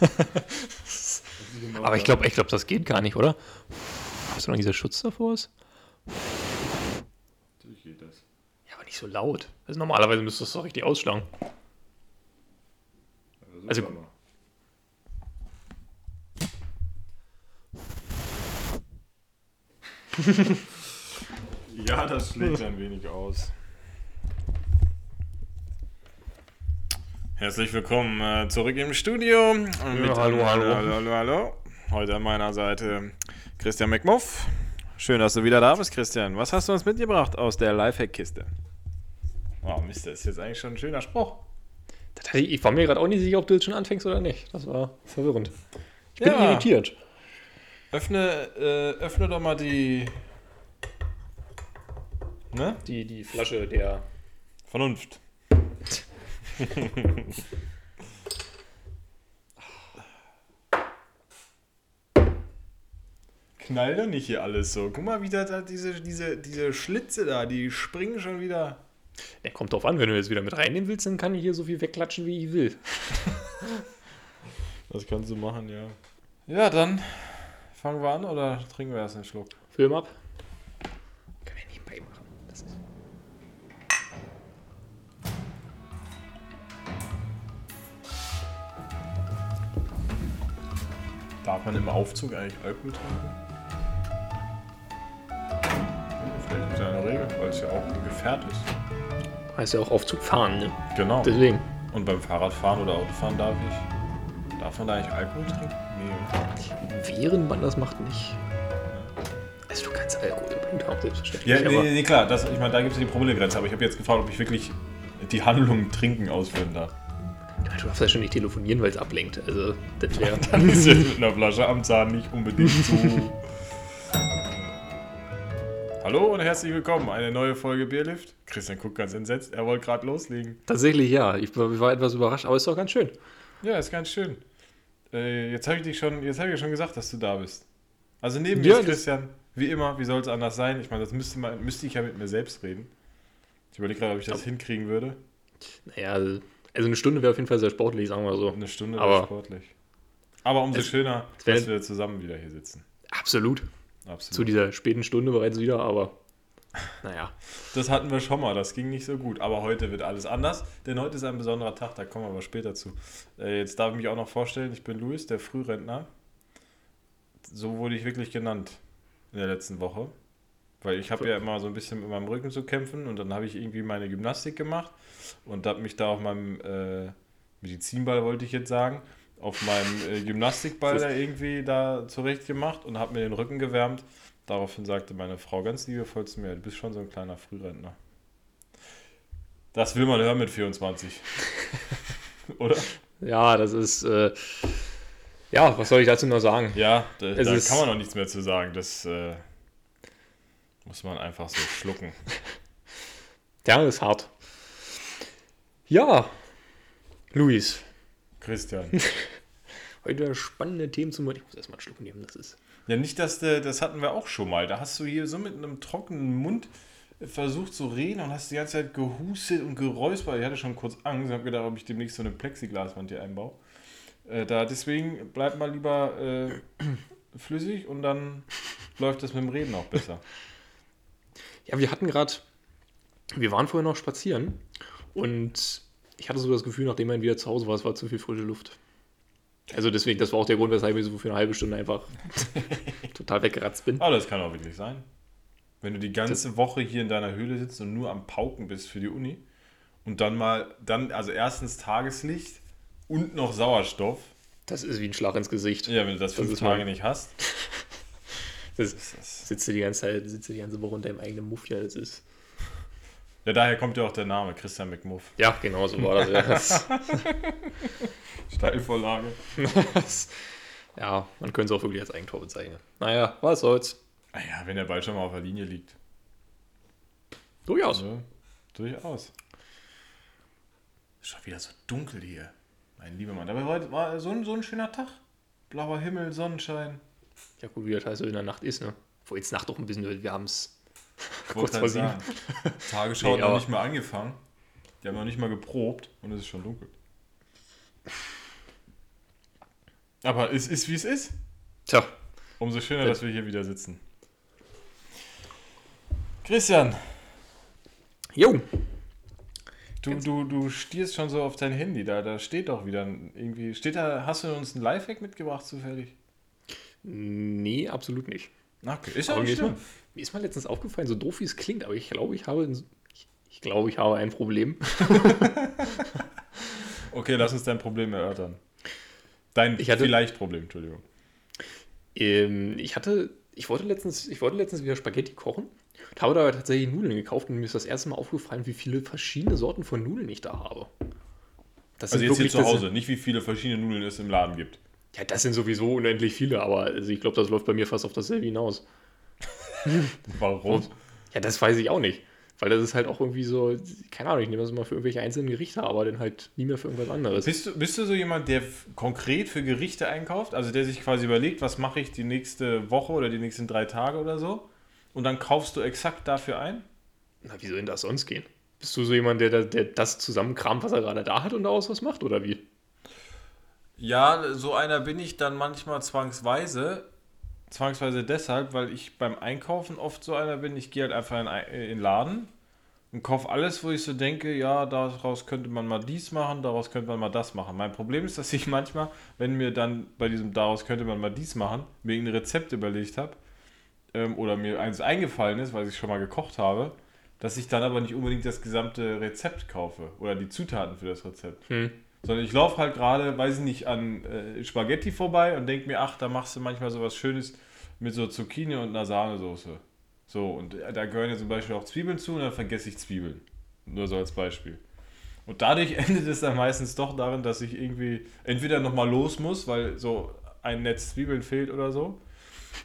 Aber ich glaube, ich glaub, das geht gar nicht, oder? Hast du noch dieser Schutz davor ist? Natürlich geht das. Ja, aber nicht so laut. Also normalerweise müsste das doch richtig ausschlagen. Also- Also, ja, das schlägt ein wenig aus. Herzlich willkommen äh, zurück im Studio. Mit hallo, hallo. hallo, hallo, hallo. Heute an meiner Seite Christian McMuff. Schön, dass du wieder da bist, Christian. Was hast du uns mitgebracht aus der Lifehack-Kiste? Oh, Mist, das ist jetzt eigentlich schon ein schöner Spruch. Ich war mir gerade auch nicht sicher, ob du jetzt schon anfängst oder nicht. Das war verwirrend. Ich bin Ja. irritiert. Öffne, äh, öffne doch mal die. Ne? Die, die Flasche der. Vernunft. Knall doch nicht hier alles so. Guck mal, wie da, da diese, diese, diese Schlitze da, die springen schon wieder. Der kommt drauf an, wenn du jetzt wieder mit reinnehmen willst, dann kann ich hier so viel wegklatschen, wie ich will. Das kannst du machen, ja. Ja, dann fangen wir an oder trinken wir erst einen Schluck? Film ab. Darf man im Aufzug eigentlich Alkohol trinken? Vielleicht ist ja eine Regel, weil es ja auch ein Gefährt ist. heißt ja auch Aufzug fahren, ne? Genau. Deswegen. Und beim Fahrradfahren oder Autofahren darf ich. Darf man da eigentlich Alkohol trinken? Nee. Während man das macht, nicht. Also du kannst Alkohol im Blut haben, selbstverständlich. Ja, nee, nee, klar, das, ich meine, da gibt es ja die Promillegrenze, aber ich habe jetzt gefragt, ob ich wirklich die Handlung Trinken ausführen darf. Ja, du darfst ja schon nicht telefonieren, weil es ablenkt. Also, das wäre. Dann ist jetzt mit einer Flasche am Zahn nicht unbedingt so. Hallo und herzlich willkommen, eine neue Folge Bierlift. Christian guckt ganz entsetzt, er wollte gerade loslegen. Tatsächlich ja. Ich war, etwas überrascht, aber ist doch ganz schön. Ja, ist ganz schön. Äh, jetzt habe ich dich schon, jetzt habe ich ja schon gesagt, dass du da bist. Also neben Ja, mir ist Christian, wie immer, wie soll es anders sein? Ich meine, das müsste, man, müsste ich ja mit mir selbst reden. Ich überlege gerade, ob ich das hinkriegen würde. Naja, also eine Stunde wäre auf jeden Fall sehr sportlich, sagen wir so. Eine Stunde wäre sportlich. Aber umso Es- schöner, es wär- dass wir zusammen wieder hier sitzen. Absolut. Absolut. Zu dieser späten Stunde bereits wieder, aber naja. Das hatten wir schon mal, das ging nicht so gut. Aber heute wird alles anders, denn heute ist ein besonderer Tag, da kommen wir aber später zu. Äh, jetzt darf ich mich auch noch vorstellen, ich bin Luis, der Frührentner. So wurde ich wirklich genannt in der letzten Woche. Weil ich habe ja immer so ein bisschen mit meinem Rücken zu kämpfen und dann habe ich irgendwie meine Gymnastik gemacht und habe mich da auf meinem äh, Medizinball, wollte ich jetzt sagen, auf meinem äh, Gymnastikball da irgendwie da zurecht gemacht und habe mir den Rücken gewärmt. Daraufhin sagte meine Frau ganz liebevoll zu mir, du bist schon so ein kleiner Frührentner. Das will man hören mit 24. Oder? Ja, das ist. Äh, ja, was soll ich dazu noch sagen? Ja, da, da kann man noch nichts mehr zu sagen. Das äh, muss man einfach so schlucken. Das ist hart. Ja, Luis. Christian. Heute spannende Themen zum. Ich muss erstmal einen Schluck nehmen, das ist. Ja, nicht, dass der, das hatten wir auch schon mal. Da hast du hier so mit einem trockenen Mund versucht zu reden und hast die ganze Zeit gehustet und geräuspert. Ich hatte schon kurz Angst. Ich habe gedacht, ob ich demnächst so eine Plexiglaswand hier einbaue. Äh, da, deswegen bleib mal lieber äh, flüssig und dann läuft das mit dem Reden auch besser. Ja, wir hatten gerade. Wir waren vorher noch spazieren und ich hatte so das Gefühl, nachdem man wieder zu Hause war, es war zu viel frische Luft. Also deswegen, das war auch der Grund, weshalb ich so für eine halbe Stunde einfach total weggeratzt bin. Aber das kann auch wirklich sein. Wenn du die ganze Woche hier in deiner Höhle sitzt und nur am Pauken bist für die Uni und dann mal, dann, also erstens Tageslicht und noch Sauerstoff. Das ist wie ein Schlag ins Gesicht. Ja, wenn du das fünf ist Tage nicht hast. Das das- sitzt du die ganze Zeit, sitzt du die ganze Woche unter deinem eigenen Muff, ja, das ist. Ja, daher kommt ja auch der Name, Christian McMuff. Ja, genau so war das. Ja, Steilvorlage. ja man könnte es auch wirklich als Eigentor bezeichnen. Naja, was soll's. Ah ja, wenn der Ball schon mal auf der Linie liegt. Durchaus. Also, durchaus. Ist schon wieder so dunkel hier. Mein lieber Mann. Aber heute war so ein, so ein schöner Tag. Blauer Himmel, Sonnenschein. Ja, gut, wie das halt so in der Nacht ist, ne? Wo jetzt Nacht doch ein bisschen, wir haben es Kurz wollte vor sieben. Tagesschau hat Nee, noch aber- nicht mal angefangen. Die haben noch nicht mal geprobt und es ist schon dunkel. Aber es ist, wie es ist. Tja. Umso schöner, dass wir hier wieder sitzen. Christian. Jo. Du, du, du stierst schon so auf dein Handy, da, da steht doch wieder irgendwie. Steht da, hast du uns einen Lifehack mitgebracht zufällig? Nee, absolut nicht. Okay, ist ja mir, nicht ist mal, schlimm. mir ist mal letztens aufgefallen, so doof wie es klingt, aber ich glaube, ich habe. ein- Ich, ich glaube, ich habe ein Problem. Okay, lass uns dein Problem erörtern. Dein Ich hatte- vielleicht Problem, Entschuldigung. Ähm, ich hatte, ich wollte letztens, ich wollte letztens wieder Spaghetti kochen und habe da tatsächlich Nudeln gekauft und mir ist das erste Mal aufgefallen, wie viele verschiedene Sorten von Nudeln ich da habe. Das Also jetzt hier wirklich- zu das Hause, nicht wie viele verschiedene Nudeln es im Laden gibt. Ja, das sind sowieso unendlich viele, aber also ich glaube, das läuft bei mir fast auf dasselbe hinaus. Warum? Ja, das weiß ich auch nicht. Weil das ist halt auch irgendwie so, keine Ahnung, ich nehme das immer für irgendwelche einzelnen Gerichte, aber dann halt nie mehr für irgendwas anderes. Bist du, bist du so jemand, der konkret für Gerichte einkauft? Also der sich quasi überlegt, was mache ich die nächste Woche oder die nächsten drei Tage oder so? Und dann kaufst du exakt dafür ein? Na, wie soll denn das sonst gehen? Bist du so jemand, der, der das zusammenkramt, was er gerade da hat und daraus was macht, oder wie? Ja, so einer bin ich dann manchmal zwangsweise. Zwangsweise deshalb, weil ich beim Einkaufen oft so einer bin. Ich gehe halt einfach in, ein- den Laden und kaufe alles, wo ich so denke, ja, daraus könnte man mal dies machen, daraus könnte man mal das machen. Mein Problem ist, dass ich manchmal, wenn mir dann bei diesem daraus könnte man mal dies machen, mir irgendein Rezept überlegt habe ähm, oder mir eins eingefallen ist, weil ich schon mal gekocht habe, dass ich dann aber nicht unbedingt das gesamte Rezept kaufe oder die Zutaten für das Rezept. Hm. Sondern ich laufe halt gerade, weiß ich nicht, an äh, Spaghetti vorbei und denke mir, ach, da machst du manchmal so was Schönes mit so Zucchini und einer Sahnesoße. So, und äh, da gehören ja zum Beispiel auch Zwiebeln zu und dann vergesse ich Zwiebeln. Nur so als Beispiel. Und dadurch endet es dann meistens doch darin, dass ich irgendwie entweder nochmal los muss, weil so ein Netz Zwiebeln fehlt oder so.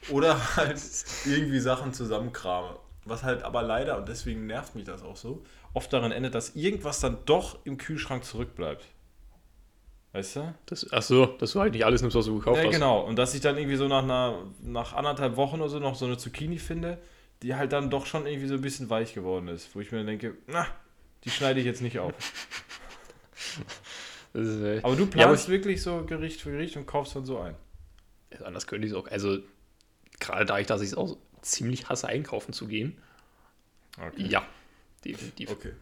Oder halt irgendwie Sachen zusammenkrame. Was halt aber leider, und deswegen nervt mich das auch so, oft daran endet, dass irgendwas dann doch im Kühlschrank zurückbleibt. Weißt du? Das, ach so, dass du halt nicht alles nimmst, was du gekauft Ja, hast. genau. Und dass ich dann irgendwie so nach, einer, nach anderthalb Wochen oder so noch so eine Zucchini finde, die halt dann doch schon irgendwie so ein bisschen weich geworden ist. Wo ich mir dann denke, na, die schneide ich jetzt nicht auf. Aber du Ja, aber planst wirklich so Gericht für Gericht und kaufst dann so ein. anders könnte ich es auch. Also, gerade da ich, dass ich es auch ziemlich hasse, einkaufen zu gehen. Okay. Ja, definitiv. Okay.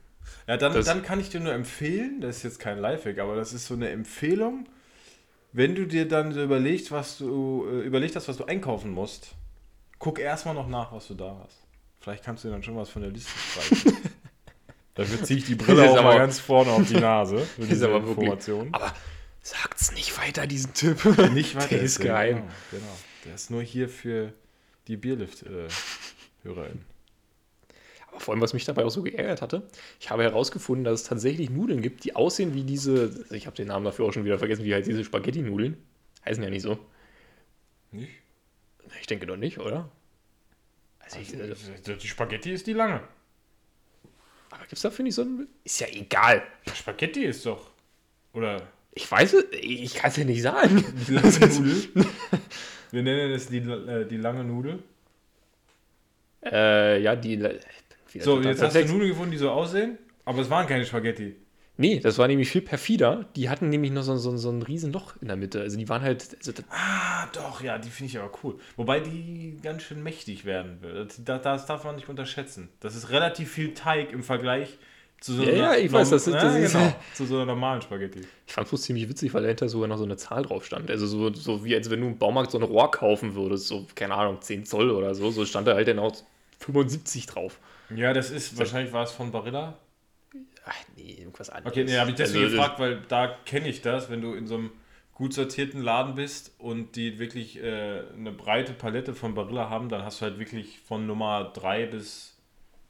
Ja, dann, Das- dann kann ich dir nur empfehlen, das ist jetzt kein Lifehack, aber das ist so eine Empfehlung, wenn du dir dann so überlegst, was du äh, überlegt hast, was du einkaufen musst, guck erstmal noch nach, was du da hast. Vielleicht kannst du dir dann schon was von der Liste streichen. Dafür ziehe ich die Brille auch mal aber- ganz vorne auf die Nase. Für diese aber wirklich- Information. Aber sagt's nicht weiter, diesen Tipp. Nicht weiter. Der ist geheim. Genau, genau. Der ist nur hier für die Bierlift-HörerInnen. Aber vor allem, was mich dabei auch so geärgert hatte, ich habe herausgefunden, dass es tatsächlich Nudeln gibt, die aussehen wie diese, ich habe den Namen dafür auch schon wieder vergessen, wie halt diese Spaghetti-Nudeln. Heißen ja nicht so. Nicht? Ich denke doch nicht, oder? Also ich, also, die Spaghetti ist die lange. aber gibt es dafür nicht so ein. Ist ja egal. Spaghetti ist doch. Oder Ich weiß es, ich kann es ja nicht sagen. Die lange Nudel. Wir nennen es die, äh, die lange Nudel. Äh, ja, die. Wieder So, total jetzt hast du. Nudeln gefunden, die so aussehen, aber es waren keine Spaghetti. Nee, das war nämlich viel perfider. Die hatten nämlich noch so, so, so ein riesen Loch in der Mitte. Also die waren halt. Also, Ah, doch, ja, die finde ich aber cool. Wobei die ganz schön mächtig werden will. Das, das darf man nicht unterschätzen. Das ist relativ viel Teig im Vergleich zu so Ja, ja, ich weiß, das ist- das ist- genau, zu so einer normalen Spaghetti. ich fand es ziemlich witzig, weil dahinter sogar noch so eine Zahl drauf stand. Also so, so wie als wenn du im Baumarkt so ein Rohr kaufen würdest, so, keine Ahnung, 10 Zoll oder so. So stand da halt dann auch 75 drauf. Ja, das ist, wahrscheinlich war es von Barilla. Ach nee, irgendwas anderes. Okay, nee, habe ich deswegen Also, gefragt, weil da kenne ich das, wenn du in so einem gut sortierten Laden bist und die wirklich äh, eine breite Palette von Barilla haben, dann hast du halt wirklich von Nummer 3 bis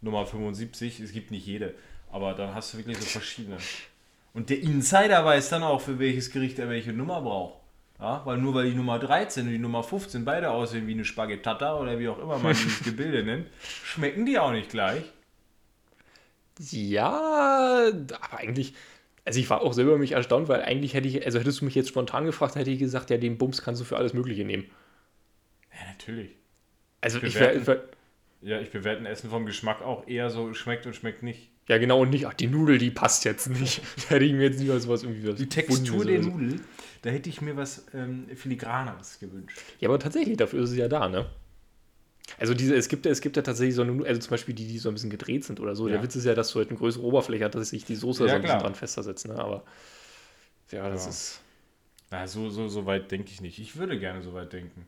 Nummer 75. Es gibt nicht jede, aber dann hast du wirklich so verschiedene. Und der Insider weiß dann auch, für welches Gericht er welche Nummer braucht. Ja, weil nur weil die Nummer 13 und die Nummer 15 beide aussehen wie eine Spaghettata oder wie auch immer man dieses Gebilde nennt, schmecken die auch nicht gleich. Ja, aber eigentlich, also ich war auch selber mich erstaunt, weil eigentlich hätte ich, also hättest du mich jetzt spontan gefragt, hätte ich gesagt, ja, den Bums kannst du für alles Mögliche nehmen. Ja, natürlich. Also ich Bewerten. wäre, wär, Ja, ich bewerte ein Essen vom Geschmack auch eher so schmeckt und schmeckt nicht. Ja, genau, und nicht, ach, die Nudel, die passt jetzt nicht. da hätte ich mir jetzt lieber sowas irgendwie was Die Textur der so. Nudel, da hätte ich mir was ähm, Filigraneres gewünscht. Ja, aber tatsächlich, dafür ist es ja da, ne? Also diese, es gibt ja, es gibt ja tatsächlich so eine, also zum Beispiel die, die so ein bisschen gedreht sind oder so. Ja. Der Witz ist ja, dass du halt eine größere Oberfläche hast, dass sich die Soße Ja, so ein bisschen dran fester setzt, ne? Aber ja, das Ja. ist. Na, so, so, so weit denke ich nicht. Ich würde gerne so weit denken.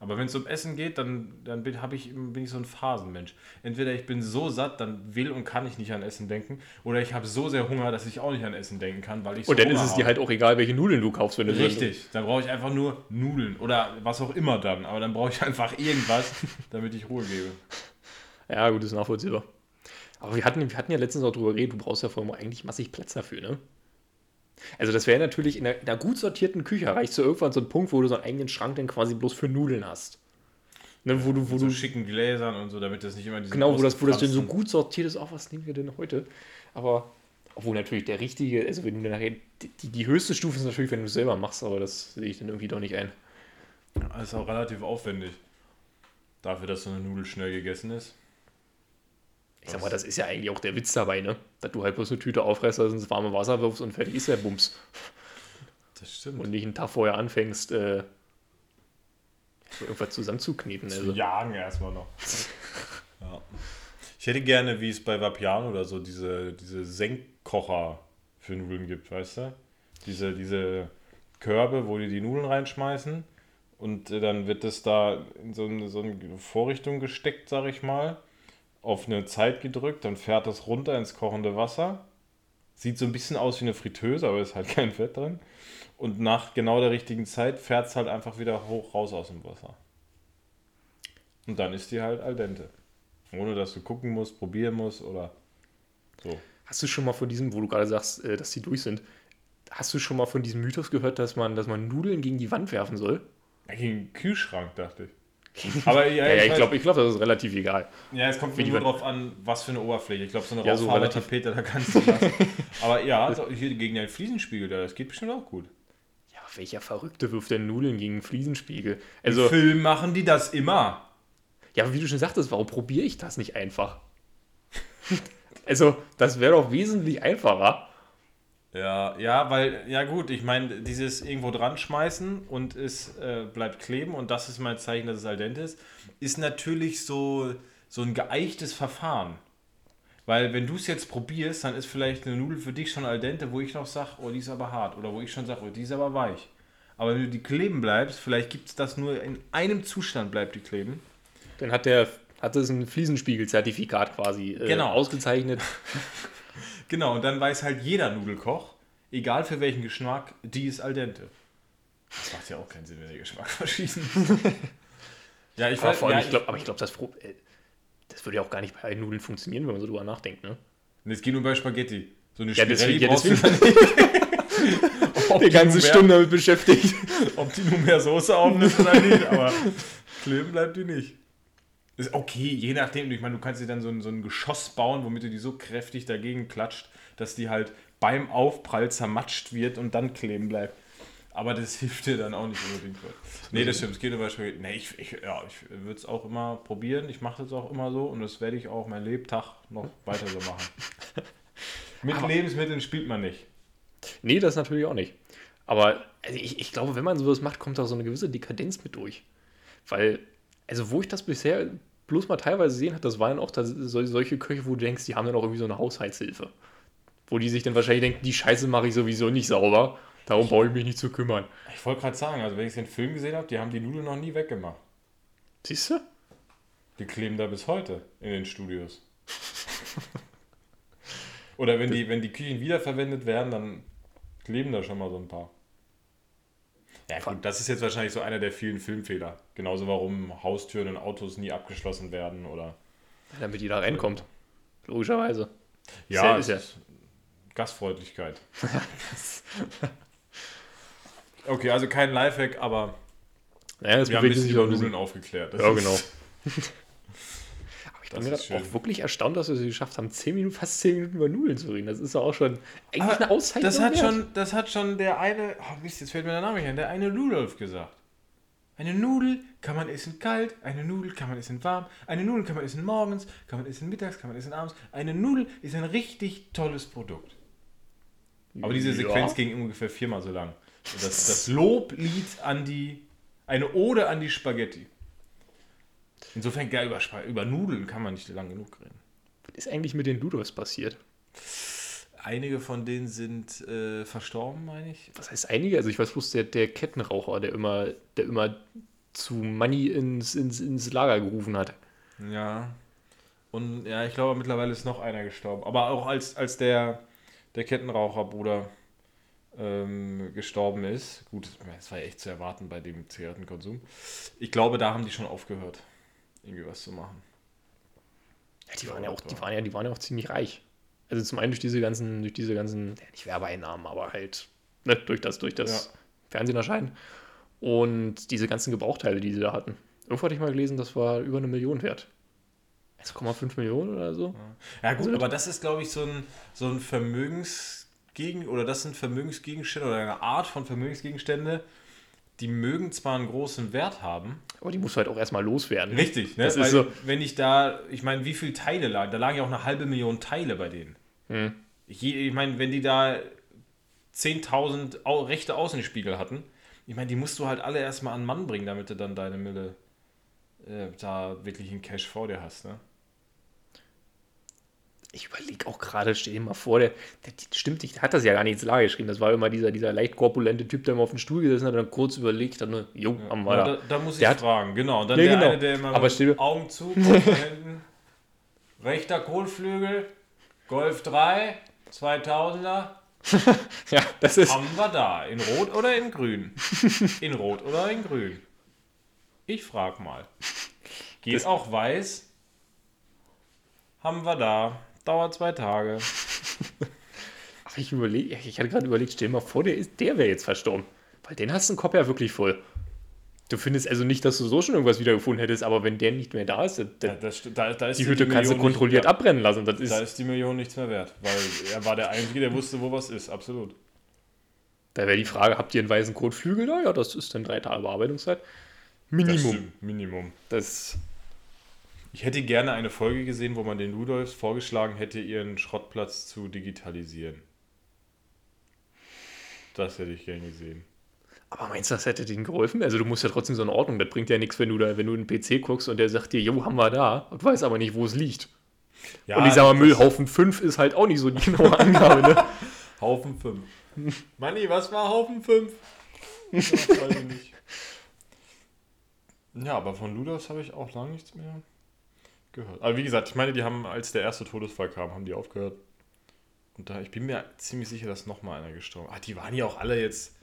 Aber wenn es um Essen geht, dann, dann bin, ich, bin ich so ein Phasenmensch. Entweder ich bin so satt, dann will und kann ich nicht an Essen denken, oder ich habe so sehr Hunger, dass ich auch nicht an Essen denken kann, weil ich so Und dann Hunger ist es dir halt auch egal, welche Nudeln du kaufst, wenn du Richtig, dann brauche ich einfach nur Nudeln oder was auch immer dann. Aber dann brauche ich einfach irgendwas, damit ich Ruhe gebe. Ja, gut, ist nachvollziehbar. Aber wir hatten, wir hatten ja letztens auch drüber geredet, du brauchst ja vor allem eigentlich massig Platz dafür, ne? Also das wäre natürlich in einer, in einer gut sortierten Küche erreichst du irgendwann so einen Punkt, wo du so einen eigenen Schrank dann quasi bloß für Nudeln hast. Ne, wo du, wo so du schicken Gläsern und so, damit das nicht immer diese Genau, wo das, wo das denn so gut sortiert ist, auch was nehmen wir denn heute? Aber, obwohl natürlich der richtige, also wenn du nachher, die, die, die höchste Stufe ist natürlich, wenn du es selber machst, aber das sehe ich dann irgendwie doch nicht ein. Das ist auch relativ aufwendig. Dafür, dass so eine Nudel schnell gegessen ist. Ich sag mal, das ist ja eigentlich auch der Witz dabei, ne? Dass du halt bloß eine Tüte aufreißt, also ins warme Wasser wirfst und fertig ist der Bums. Das stimmt. Und nicht einen Tag vorher anfängst, äh, irgendwas zusammenzukneten. Zu Also. jagen erstmal noch. ja. Ich hätte gerne, wie es bei Vapiano oder so, diese, diese Senkkocher für Nudeln gibt, weißt du? Diese, diese Körbe, wo die die Nudeln reinschmeißen und äh, dann wird das da in so eine, so eine Vorrichtung gesteckt, sag ich mal, auf eine Zeit gedrückt, dann fährt das runter ins kochende Wasser. Sieht so ein bisschen aus wie eine Fritteuse, aber ist halt kein Fett drin. Und nach genau der richtigen Zeit fährt es halt einfach wieder hoch raus aus dem Wasser. Und dann ist die halt al dente. Ohne dass du gucken musst, probieren musst oder so. Hast du schon mal von diesem, wo du gerade sagst, äh, dass die durch sind, hast du schon mal von diesem Mythos gehört, dass man, dass man Nudeln gegen die Wand werfen soll? Gegen den Kühlschrank, dachte ich. Aber ja, Ja, ja, ich glaube, ich glaub, das ist relativ egal. Ja, es kommt Wie nur drauf an, was für eine Oberfläche. Ich glaube, so eine Ja, so Raufasertapete, da kannst du lassen. Aber ja, also hier gegen den Fliesenspiegel, da, das geht bestimmt auch gut. Ja, welcher Verrückte wirft denn Nudeln gegen einen Fliesenspiegel? Im Also, Film machen die das immer. ja, aber wie du schon sagtest, warum probiere ich das nicht einfach? also, das wäre doch wesentlich einfacher. Ja, ja, weil, ja gut, ich meine, dieses irgendwo dran schmeißen und es äh, bleibt kleben und das ist mein Zeichen, dass es al dente ist, ist natürlich so, so ein geeichtes Verfahren. Weil wenn du es jetzt probierst, dann ist vielleicht eine Nudel für dich schon al dente, wo ich noch sage, oh, die ist aber hart. Oder wo ich schon sage, oh, die ist aber weich. Aber wenn du die kleben bleibst, vielleicht gibt es das nur in einem Zustand bleibt die kleben. Dann hat der hat es ein Fliesenspiegel-Zertifikat quasi äh, Genau. ausgezeichnet. Genau, und dann weiß halt jeder Nudelkoch, egal für welchen Geschmack, die ist al dente. Das macht ja auch keinen Sinn, wenn der Geschmack verschießen ja, ich Aber, weiß, vor allem, ja, ich glaub, aber ich glaube, das, äh, das würde ja auch gar nicht bei allen Nudeln funktionieren, wenn man so drüber nachdenkt. Ne? Und es geht nur bei Spaghetti. So eine Ja, deswegen- ja, deswegen- Die ganze mehr, Stunde damit beschäftigt. ob die nun mehr Soße aufnimmt oder nicht, aber kleben bleibt die nicht. Ist okay, je nachdem. Ich meine, du kannst dir dann so ein, so ein Geschoss bauen, womit du die so kräftig dagegen klatscht, dass die halt beim Aufprall zermatscht wird und dann kleben bleibt. Aber das hilft dir dann auch nicht unbedingt. Nee, das stimmt. Es geht über Spaghetti. Nee, ich, ich, ja, ich würde es auch immer probieren. Ich mache das auch immer so und das werde ich auch mein Lebtag noch weiter so machen. Mit Aber- Lebensmitteln spielt man nicht. Nee, das natürlich auch nicht. Aber also ich, ich glaube, wenn man sowas macht, kommt da so eine gewisse Dekadenz mit durch. Weil, also wo ich das bisher bloß mal teilweise gesehen habe, das waren auch solche Köche, wo du denkst, die haben dann auch irgendwie so eine Haushaltshilfe. Wo die sich dann wahrscheinlich denken, die Scheiße mache ich sowieso nicht sauber, darum brauche ich mich nicht zu kümmern. Ich wollte gerade sagen, also wenn ich den Film gesehen habe, die haben die Nudeln noch nie weggemacht. Siehst du? Die kleben da bis heute in den Studios. Oder wenn die, wenn die Küchen wiederverwendet werden, dann kleben da schon mal so ein paar. Ja gut, das ist jetzt wahrscheinlich so einer der vielen Filmfehler. Genauso warum Haustüren in Autos nie abgeschlossen werden oder... Damit die da reinkommt. Logischerweise. Ja, ist ja- ist Gastfreundlichkeit. okay, also kein Lifehack, aber Naja, das wir haben ein bisschen über Nudeln aufgeklärt. Das Ja, genau. Ich bin auch wirklich erstaunt, dass wir es geschafft haben, 10 Minuten, fast 10 Minuten über Nudeln zu reden. Das ist doch auch schon eigentlich Aber eine Auszeichnung. Das hat, wert. schon, das hat schon der eine, oh Mist, jetzt fällt mir der Name nicht ein, der eine Ludolf gesagt. Eine Nudel kann man essen kalt, eine Nudel kann man essen warm, eine Nudel kann man essen morgens, kann man essen mittags, kann man essen abends. Eine Nudel ist ein richtig tolles Produkt. Aber diese Sequenz ging ungefähr viermal so lang. Das, das Loblied an die, eine Ode an die Spaghetti. Insofern, ja, über, über Nudeln kann man nicht lang genug reden. Was ist eigentlich mit den Ludolfs passiert? Einige von denen sind äh, verstorben, meine ich. Was heißt einige? Also ich weiß bloß, der, der Kettenraucher, der immer, der immer zu Money ins, ins, ins Lager gerufen hat. Ja. Und ja, ich glaube, mittlerweile ist noch einer gestorben. Aber auch als, als der, der Kettenraucherbruder ähm, gestorben ist, gut, das war ja echt zu erwarten bei dem Zigarettenkonsum. Ich glaube, da haben die schon aufgehört, irgendwie was zu machen. Ja, die waren ja auch, die waren ja, die waren ja auch ziemlich reich. Also zum einen durch diese ganzen, durch diese ganzen, ja, nicht Werbeeinnahmen, aber halt ne, durch das, durch das Ja. Fernsehen erscheinen. Und diese ganzen Gebrauchteile, die sie da hatten. Irgendwo hatte ich mal gelesen, das war über eine Million wert. 1,5 Millionen oder so. Ja gut, Also- aber das ist, glaube ich, so ein, so ein Vermögensgegen oder das sind Vermögensgegenstände oder eine Art von Vermögensgegenstände, die mögen zwar einen großen Wert haben. Aber die musst du halt auch erstmal loswerden. Richtig, ne? Das ist Weil, so. wenn ich da, ich meine, wie viele Teile lagen? Da lagen ja auch eine halbe Million Teile bei denen. Hm. Ich, ich meine, wenn die da 10.000 Au rechte Außenspiegel hatten, ich meine, die musst du halt alle erstmal an Mann bringen, damit du dann deine Mille äh, da wirklich in Cash vor dir hast, ne? Ich überlege auch gerade, stell dir mal vor, der, der stimmt nicht, der hat das ja gar nicht ins Lager geschrieben. Das war immer dieser, dieser leicht korpulente Typ, der immer auf dem Stuhl gesessen hat und dann kurz überlegt, dann, nur, jo, haben wir Ja, da. da, da muss ich Der hat- fragen, genau. Und dann Ja, der genau. eine, der immer Aber mit Augen zu, hinten, rechter Kohlflügel, Golf 3, 2000er, Ja, das ist. haben wir da. In Rot oder in Grün? In Rot oder in Grün? Ich frag mal. Geht Das- auch weiß? Haben wir da. Dauert zwei Tage. Ach, ich überlege, ich hatte gerade überlegt, stell dir mal vor, der, ist- der wäre jetzt verstorben. Weil den hast du den Kopf ja wirklich voll. Du findest also nicht, dass du so schon irgendwas wiedergefunden hättest, aber wenn der nicht mehr da ist, dann- Ja, das, da, da ist die Hütte kannst du kontrolliert nicht, abbrennen lassen. Das Da ist, ist die Million nichts mehr wert. Weil er war der Einzige, der wusste, wo was ist. Absolut. da wäre die Frage, habt ihr einen weißen Kotflügel da? Ja, das ist dann drei Tage Bearbeitungszeit. Das Minimum. stimmt, Minimum. Das, Ich hätte gerne eine Folge gesehen, wo man den Ludolfs vorgeschlagen hätte, ihren Schrottplatz zu digitalisieren. Das hätte ich gern gesehen. aber meinst du, das hätte denen geholfen? Also du musst ja trotzdem so eine Ordnung. Das bringt ja nichts, wenn du da, wenn du in den PC guckst und der sagt dir, jo, haben wir da, und weiß aber nicht, wo es liegt. Ja, und ich sag mal, Müllhaufen 5 ist halt auch nicht so die genaue Angabe, ne? Haufen 5. Manni, was war Haufen 5? Ja, weiß ich nicht. Ja, aber von Ludolfs habe ich auch lange nichts mehr gehört. Aber wie gesagt, ich meine, die haben, als der erste Todesfall kam, haben die aufgehört. Und da, ich bin mir ziemlich sicher, dass nochmal einer gestorben ist. Ah, die waren ja auch alle jetzt.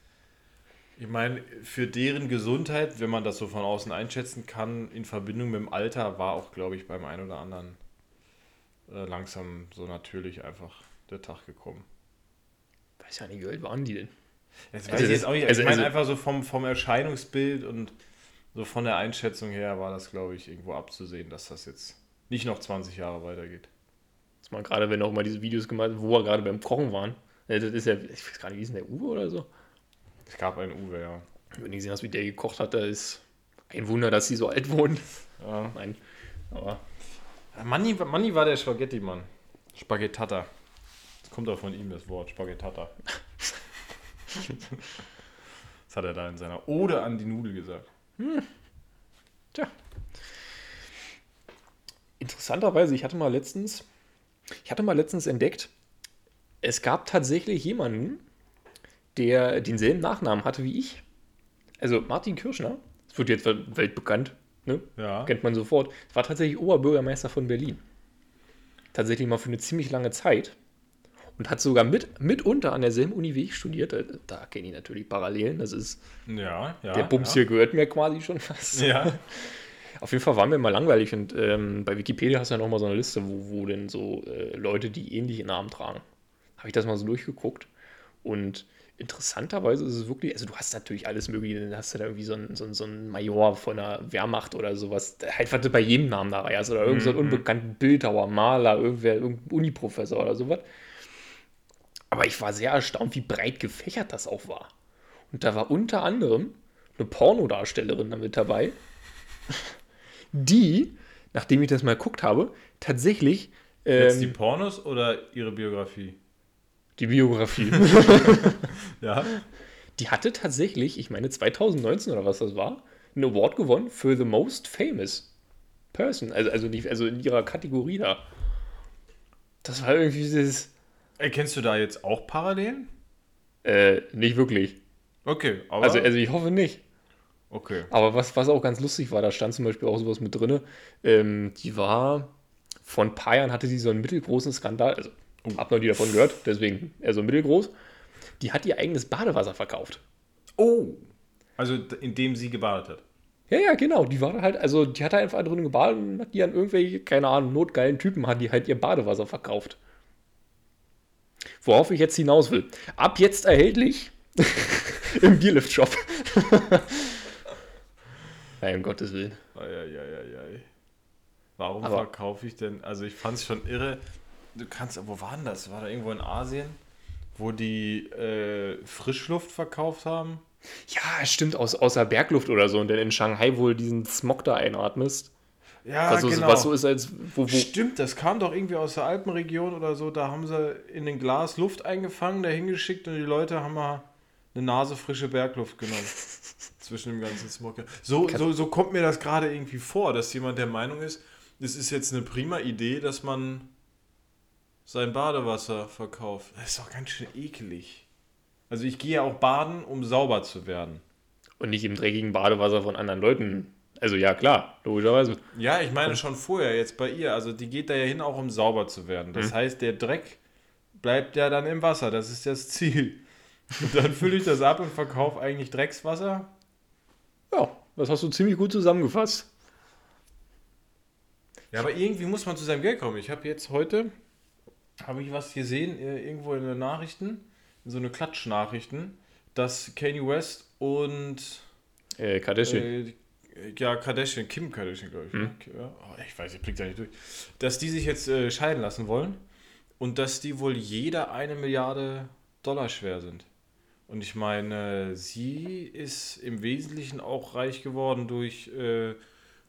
Ich meine, für deren Gesundheit, wenn man das so von außen einschätzen kann, in Verbindung mit dem Alter, war auch, glaube ich, beim einen oder anderen äh, langsam so natürlich einfach der Tag gekommen. Weiß ja nicht, wie alt waren die denn? Das Also weiß ich das- jetzt auch nicht. also- ich meine also- einfach so vom, vom Erscheinungsbild und so von der Einschätzung her war das, glaube ich, irgendwo abzusehen, dass das jetzt nicht noch 20 Jahre weitergeht. Das mal gerade, wenn auch mal diese Videos gemacht wo wir gerade beim Kochen waren. Das ist ja, ich weiß gar nicht, wie ist denn der Uwe oder so? Es gab einen Uwe, ja. Wenn du gesehen hast, wie der gekocht hat, da ist ein Wunder, dass sie so alt wurden. ja. Nein, aber Manni, Manni war der Spaghetti-Mann. Spaghettata. Das kommt auch von ihm, das Wort, Spaghettata. das hat er da in seiner Ode an die Nudel gesagt. Tja. Interessanterweise, ich hatte mal letztens, ich hatte mal letztens entdeckt, es gab tatsächlich jemanden, der denselben Nachnamen hatte wie ich. Also Martin Kirschner, das wird jetzt wel- weltbekannt, ne? Ja. kennt man sofort, war tatsächlich Oberbürgermeister von Berlin. Tatsächlich mal für eine ziemlich lange Zeit. Und hat sogar mit, mitunter an derselben Uni wie ich studiert. Da- Da kenne ich natürlich Parallelen. Das ist, Ja, ja. der Bums ja. hier gehört mir quasi schon fast. Ja. Auf jeden Fall war mir mal langweilig und ähm, bei Wikipedia hast du ja nochmal so eine Liste, wo, wo denn so äh, Leute, die ähnliche Namen tragen. Habe ich das mal so durchgeguckt und interessanterweise ist es wirklich, also du hast natürlich alles mögliche, dann hast du da irgendwie so einen, so einen, so einen Major von der Wehrmacht oder sowas, halt was du bei jedem Namen dabei hast oder irgendeinen so einen unbekannten Bildhauer, Maler, irgendwer, irgendein Uniprofessor oder sowas. Aber ich war sehr erstaunt, wie breit gefächert das auch war. Und da war unter anderem eine Pornodarstellerin damit dabei, die, nachdem ich das mal geguckt habe, tatsächlich Jetzt die ähm, Pornos oder ihre Biografie? die Biografie, Ja. die hatte tatsächlich, ich meine 2019 oder was das war, einen Award gewonnen für The Most Famous Person. Also, also, nicht, also in ihrer Kategorie da. Das war irgendwie dieses, Erkennst du da jetzt auch Parallelen? äh, nicht wirklich. Okay, aber. Also, also ich hoffe nicht. Okay. Aber was, was auch ganz lustig war, da stand zum Beispiel auch sowas mit drin. Ähm, die war, vor ein paar Jahren hatte sie so einen mittelgroßen Skandal, also hab noch nie davon gehört, deswegen eher so mittelgroß. Die hat ihr eigenes Badewasser verkauft. Oh! Also, indem sie gebadet hat. Ja, ja, genau. Die war halt, also die hat einfach drin gebadet und hat die an irgendwelche, keine Ahnung, notgeilen Typen, hat die halt ihr Badewasser verkauft. Worauf ich jetzt hinaus will. Ab jetzt erhältlich im Bierlift-Shop. Nein, um Gottes Willen. Eieieiei. Warum Aber- verkaufe ich denn? Also, ich fand es schon irre. Du kannst, wo war denn das? War da irgendwo in Asien, wo die äh, Frischluft verkauft haben? Ja, stimmt, aus, aus der Bergluft oder so und dann in Shanghai wohl diesen Smog da einatmest. Ja, was, so, was so ist, als wo, wo Stimmt, das kam doch irgendwie aus der Alpenregion oder so. Da haben sie in ein Glas Luft eingefangen, da hingeschickt und die Leute haben mal eine Nase frische Bergluft genommen. Zwischen dem ganzen Smog. So, so, so kommt mir das gerade irgendwie vor, dass jemand der Meinung ist, es ist jetzt eine prima Idee, dass man sein Badewasser verkauft. Das ist doch ganz schön ekelig. Also ich gehe ja auch baden, um sauber zu werden. und nicht im dreckigen Badewasser von anderen Leuten. Also ja, klar, logischerweise. Ja, ich meine schon vorher, jetzt bei ihr. Also die geht da ja hin, auch um sauber zu werden. Das heißt, der Dreck bleibt ja dann im Wasser. Das ist das Ziel. Und dann fülle ich das ab und verkaufe eigentlich Dreckswasser. Ja, das hast du ziemlich gut zusammengefasst. Ja, aber irgendwie muss man zu seinem Geld kommen. Ich habe jetzt heute, habe ich was gesehen, äh, irgendwo in den Nachrichten, in so eine Klatschnachrichten, dass Kanye West und Äh, Kardashian. Äh, ja, Kardashian, Kim Kardashian, glaube ich. ne? Ja, oh, ich weiß, ich blick da nicht durch. Dass die sich jetzt äh, scheiden lassen wollen und dass die wohl jeder eine Milliarde Dollar schwer sind. Und ich meine, sie ist im Wesentlichen auch reich geworden durch äh,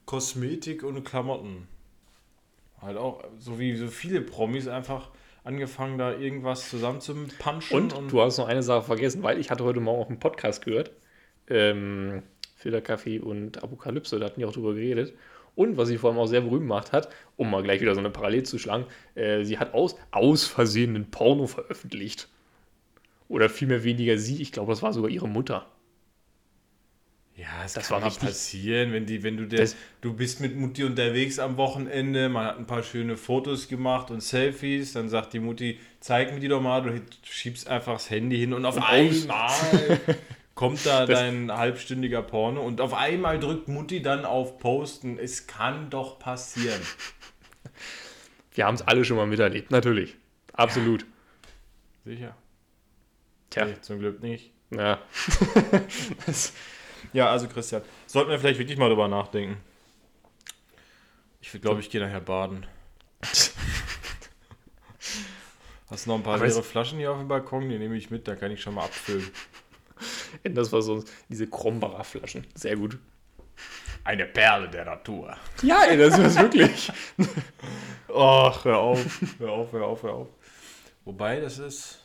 Kosmetik und Klamotten. Halt auch, so wie so viele Promis einfach angefangen, da irgendwas zusammenzupanschen. Und du hast noch eine Sache vergessen, weil ich hatte heute Morgen auch einen Podcast gehört. Ähm, Filterkaffee und Apokalypse, da hatten die auch drüber geredet. Und was sie vor allem auch sehr berühmt gemacht hat, um mal gleich wieder so eine Parallel zu schlagen, äh, sie hat aus, aus Versehen einen Porno veröffentlicht. Oder vielmehr weniger sie, ich glaube, das war sogar ihre Mutter. Ja, es Das war kann mal richtig- passieren, wenn die, wenn du der, Das- du bist mit Mutti unterwegs am Wochenende, man hat ein paar schöne Fotos gemacht und Selfies, dann sagt die Mutti, zeig mir die doch mal, du schiebst einfach das Handy hin und auf Und einmal kommt da Das- dein halbstündiger Porno und auf einmal drückt Mutti dann auf Posten. Es kann doch passieren. Wir haben es alle schon mal miterlebt, natürlich. Absolut. Sicher. Tja, Nee, zum Glück nicht. ja. das, Ja, also Christian, sollten wir vielleicht wirklich mal drüber nachdenken. Ich glaube, ich gehe nachher baden. Hast du noch ein paar Aber leere Flaschen hier auf dem Balkon? Die nehme ich mit, da kann ich schon mal abfüllen. das war so diese Krombacher Flaschen. Sehr gut. Eine Perle der Natur. Ja, ey, das ist wirklich. Ach, hör auf, hör auf, hör auf, hör auf. Wobei, das ist.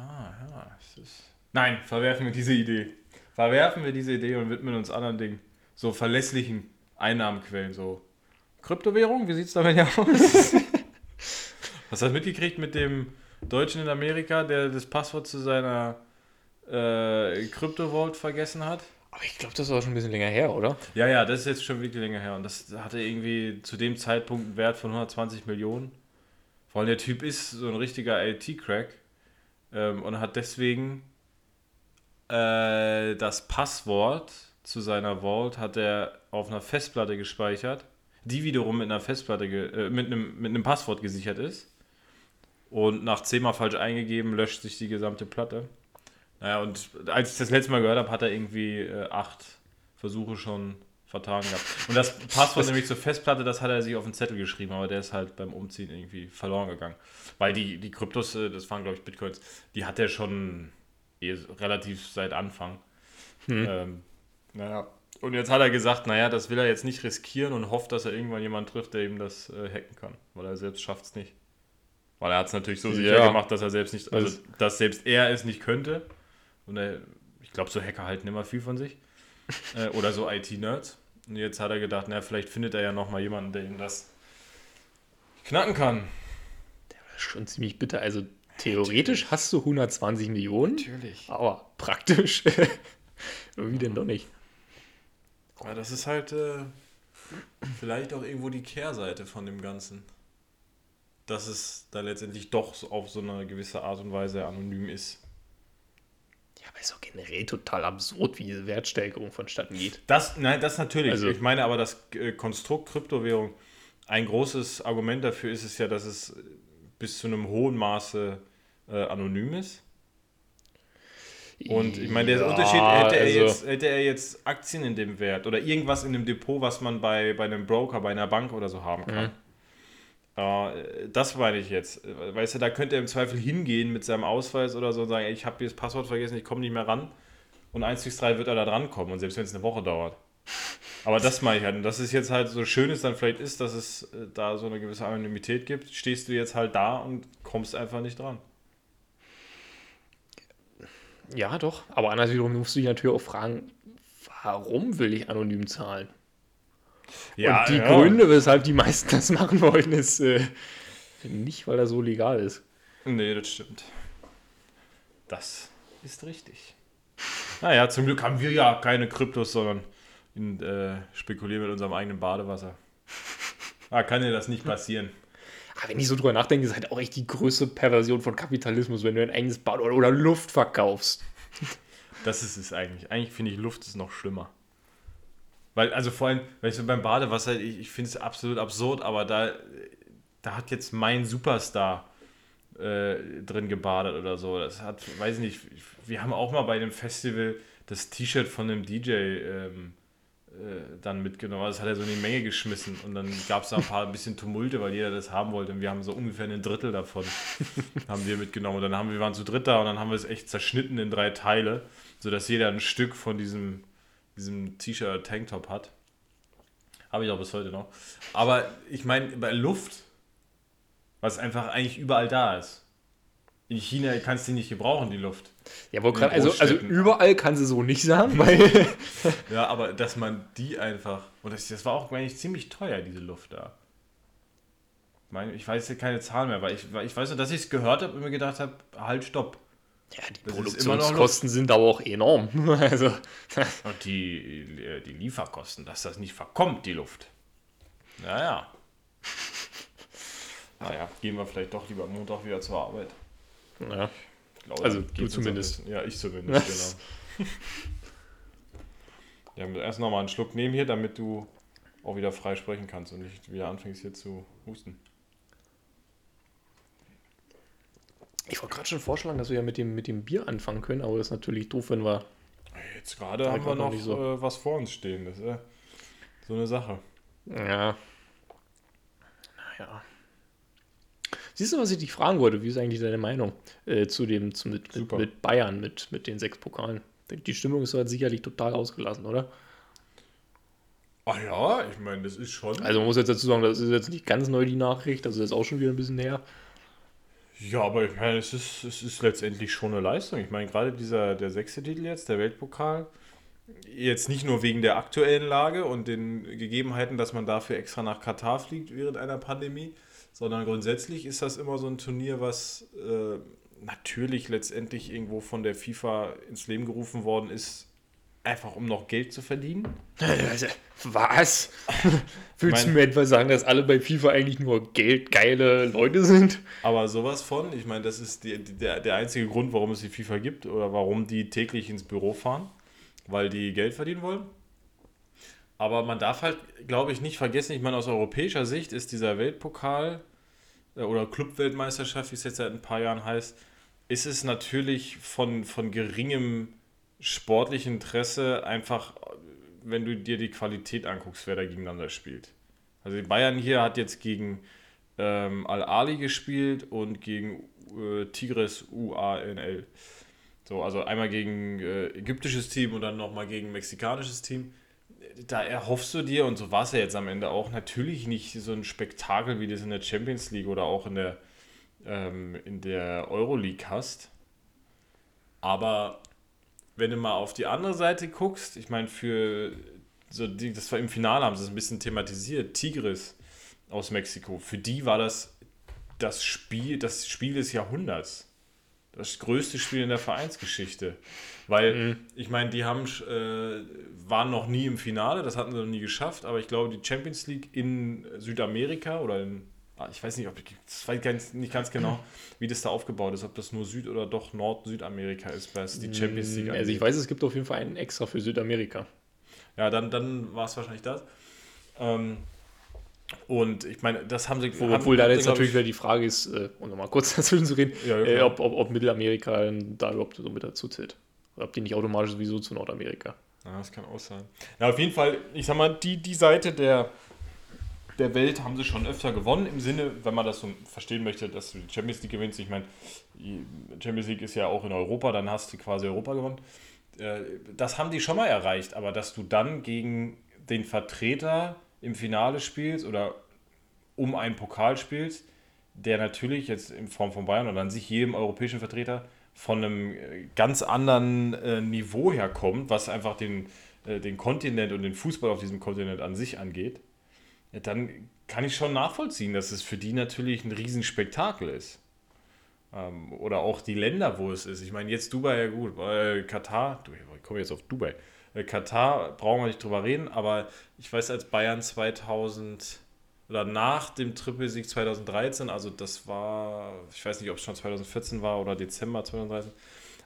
Ah, ja, es ist. Nein, verwerfen wir diese Idee. Verwerfen wir diese Idee und widmen uns anderen Dingen. So verlässlichen Einnahmenquellen, so. Kryptowährung, wie sieht es damit aus? Hast du das mitgekriegt mit dem Deutschen in Amerika, der das Passwort zu seiner äh, Kryptovault vergessen hat? Aber ich glaube, das war schon ein bisschen länger her, oder? Ja, ja, das ist jetzt schon wirklich länger her. Und das hatte irgendwie zu dem Zeitpunkt einen Wert von 120 Millionen. Vor allem der Typ ist so ein richtiger IT-Crack ähm, und hat deswegen äh, das Passwort zu seiner Vault hat er auf einer Festplatte gespeichert, die wiederum mit einer Festplatte, äh, mit, einem, mit einem Passwort gesichert ist. Und nach zehnmal falsch eingegeben, löscht sich die gesamte Platte. Naja, und als ich das letzte Mal gehört habe, hat er irgendwie äh, acht Versuche schon vertan gehabt. Und das Passwort nämlich zur Festplatte, das hat er sich auf den Zettel geschrieben, aber der ist halt beim Umziehen irgendwie verloren gegangen. Weil die, die Kryptos, äh, das waren glaube ich Bitcoins, die hat er schon eh relativ seit Anfang. Hm. Ähm, naja. Und jetzt hat er gesagt, naja, das will er jetzt nicht riskieren und hofft, dass er irgendwann jemanden trifft, der ihm das äh, hacken kann. Weil er selbst schafft es nicht. Weil er hat es natürlich so sicher ja. gemacht, dass er selbst nicht, also dass selbst er es nicht könnte. Und er, ich glaube, so Hacker halten immer viel von sich. äh, oder so IT-Nerds. Und jetzt hat er gedacht, naja, vielleicht findet er ja nochmal jemanden, der ihm das knacken kann. Der war schon ziemlich bitter. Also theoretisch Natürlich. hast du 120 Millionen. Natürlich. Aber praktisch irgendwie denn doch nicht. Ja, das ist halt äh, vielleicht auch irgendwo die Kehrseite von dem Ganzen. Dass es da letztendlich doch auf so eine gewisse Art und Weise anonym ist. Ja, aber ist auch generell total absurd, wie diese Wertsteigerung vonstatten geht. Das, nein, das natürlich. Also, ich meine aber, das äh, Konstrukt Kryptowährung, ein großes Argument dafür ist es ja, dass es bis zu einem hohen Maße äh, anonym ist. Und ich meine, der ja, Unterschied, hätte er, also, jetzt, hätte er jetzt Aktien in dem Wert oder irgendwas in dem Depot, was man bei, bei einem Broker, bei einer Bank oder so haben kann. Das meine ich jetzt. Weißt du, da könnte er im Zweifel hingehen mit seinem Ausweis oder so und sagen, ich habe das Passwort vergessen, ich komme nicht mehr ran. Und 1 bis 3 wird er da dran kommen und selbst wenn es eine Woche dauert. Aber das meine ich halt. Und dass es jetzt halt so schön ist, dann vielleicht ist, dass es äh, da so eine gewisse Anonymität gibt, stehst du jetzt halt da und kommst einfach nicht dran. Ja, doch. Aber andererseits musst du dich natürlich auch fragen, warum will ich anonym zahlen? Ja, und die ja. Gründe, weshalb die meisten das machen wollen, ist äh, nicht, weil er so legal ist. Nee, das stimmt. Das ist richtig. Naja, zum Glück haben wir ja keine Kryptos, sondern in, äh, spekulieren mit unserem eigenen Badewasser. Ah, kann dir das nicht passieren. Aber wenn ich so drüber nachdenke, ist halt auch echt die größte Perversion von Kapitalismus, wenn du ein eigenes Bad oder, oder Luft verkaufst. Das ist es eigentlich. Eigentlich finde ich Luft ist noch schlimmer. Weil, also vor allem, wenn ich so beim Badewasser, ich, ich finde es absolut absurd, aber da, da hat jetzt mein Superstar äh, drin gebadet oder so. Das hat, weiß ich nicht, wir haben auch mal bei dem Festival das T-Shirt von einem DJ ähm, äh, dann mitgenommen. Das hat er so in die Menge geschmissen und dann gab es da ein paar ein bisschen Tumulte, weil jeder das haben wollte und wir haben so ungefähr ein Drittel davon haben wir mitgenommen und dann haben wir waren zu dritt da und dann haben wir es echt zerschnitten in drei Teile, sodass jeder ein Stück von diesem diesem T-Shirt, Tanktop hat. Habe ich auch bis heute noch. Aber ich meine, bei Luft, was einfach eigentlich überall da ist. In China kannst du die nicht gebrauchen, die Luft. Ja, wo grad, also, also überall kann sie so nicht sein, weil. ja, aber dass man die einfach. Und das, das war auch eigentlich ziemlich teuer, diese Luft da. Ich weiß ja keine Zahlen mehr, weil ich, weil ich weiß nur, dass ich es gehört habe und mir gedacht habe, halt, stopp. Ja, die das Produktionskosten sind aber auch enorm. also. Und die, die Lieferkosten, dass das nicht verkommt, die Luft. Naja. Naja, gehen wir vielleicht doch lieber Montag wieder zur Arbeit. Ja. Glaube, also du zumindest. Ja, ich zumindest, genau. ja, erst nochmal einen Schluck nehmen hier, damit du auch wieder frei sprechen kannst und nicht wieder anfängst hier zu husten. Ich wollte gerade schon vorschlagen, dass wir ja mit dem, mit dem Bier anfangen können, aber das ist natürlich doof, wenn wir. Jetzt gerade haben wir noch so. äh, was vor uns stehen. Das ist äh, so eine Sache. Ja. Naja. Siehst du, was ich dich fragen wollte? Wie ist eigentlich deine Meinung äh, zu dem, zu, mit, mit, mit, Bayern, mit, mit den sechs Pokalen? Die Stimmung ist halt sicherlich total ausgelassen, oder? Ah ja, ich meine, das ist schon. Also man muss jetzt dazu sagen, das ist jetzt nicht ganz neu die Nachricht, also das ist auch schon wieder ein bisschen her. Ja, aber ich meine, es ist, es ist letztendlich schon eine Leistung. Ich meine, gerade dieser, der sechste Titel jetzt, der Weltpokal, jetzt nicht nur wegen der aktuellen Lage und den Gegebenheiten, dass man dafür extra nach Katar fliegt während einer Pandemie, sondern grundsätzlich ist das immer so ein Turnier, was äh, natürlich letztendlich irgendwo von der FIFA ins Leben gerufen worden ist, einfach um noch Geld zu verdienen. Was? Willst du mir etwa sagen, dass alle bei FIFA eigentlich nur geldgeile Leute sind? Aber sowas von, ich meine, das ist die, die, der, der einzige Grund, warum es die FIFA gibt oder warum die täglich ins Büro fahren, weil die Geld verdienen wollen. Aber man darf halt, glaube ich, nicht vergessen, ich meine, aus europäischer Sicht ist dieser Weltpokal äh, oder Clubweltmeisterschaft, wie es jetzt seit ein paar Jahren heißt, ist es natürlich von, von geringem sportlichen Interesse einfach, wenn du dir die Qualität anguckst, wer da gegeneinander spielt. Also Bayern hier hat jetzt gegen ähm, Al-Ali gespielt und gegen äh, Tigres UANL. So, also einmal gegen äh, ägyptisches Team und dann nochmal gegen mexikanisches Team. Da erhoffst du dir, und so war es ja jetzt am Ende auch, natürlich nicht so ein Spektakel, wie das in der Champions League oder auch in der, ähm, in der Euroleague hast. Aber wenn du mal auf die andere Seite guckst, ich meine, für so die, das war im Finale, haben sie es ein bisschen thematisiert, Tigris aus Mexiko, für die war das das Spiel, das Spiel des Jahrhunderts. Das größte Spiel in der Vereinsgeschichte. Weil, mhm. ich meine, die haben, äh, waren noch nie im Finale, das hatten sie noch nie geschafft, aber ich glaube, die Champions League in Südamerika oder in, ich weiß nicht, ob ich, das weiß ganz, nicht ganz genau, wie das da aufgebaut ist, ob das nur Süd- oder doch Nord-Südamerika ist, was die Champions League mm, Also ich weiß, es gibt auf jeden Fall einen extra für Südamerika. Ja, dann, dann war es wahrscheinlich das. Ähm, und ich meine, das haben sie. Obwohl haben, da jetzt natürlich wieder die Frage ist, äh, um nochmal kurz dazwischen zu reden, ja, äh, ob, ob, ob, Mittelamerika da überhaupt so mit dazu zählt. Oder ob die nicht automatisch sowieso zu Nordamerika. Ja, das kann auch sein. Ja, auf jeden Fall, ich sag mal, die, die Seite der, der Welt haben sie schon öfter gewonnen, im Sinne, wenn man das so verstehen möchte, dass du die Champions League gewinnst. Ich meine, die Champions League ist ja auch in Europa, dann hast du quasi Europa gewonnen. Äh, das haben die schon mal erreicht, aber dass du dann gegen den Vertreter im Finale spielst oder um einen Pokal spielst, der natürlich jetzt in Form von Bayern oder an sich jedem europäischen Vertreter von einem äh, ganz anderen äh, Niveau herkommt, was einfach den, den Kontinent und den Fußball auf diesem Kontinent an sich angeht, ja, dann kann ich schon nachvollziehen, dass es für die natürlich ein Riesenspektakel ist. Ähm, oder auch die Länder, wo es ist. Ich meine, jetzt Dubai, ja gut, weil Katar, ich komme jetzt auf Dubai. Äh, Katar brauchen wir nicht drüber reden, aber ich weiß, als Bayern 2000 oder nach dem Trippelsieg 2013, also das war, ich weiß nicht, ob es schon 2014 war oder Dezember 2013,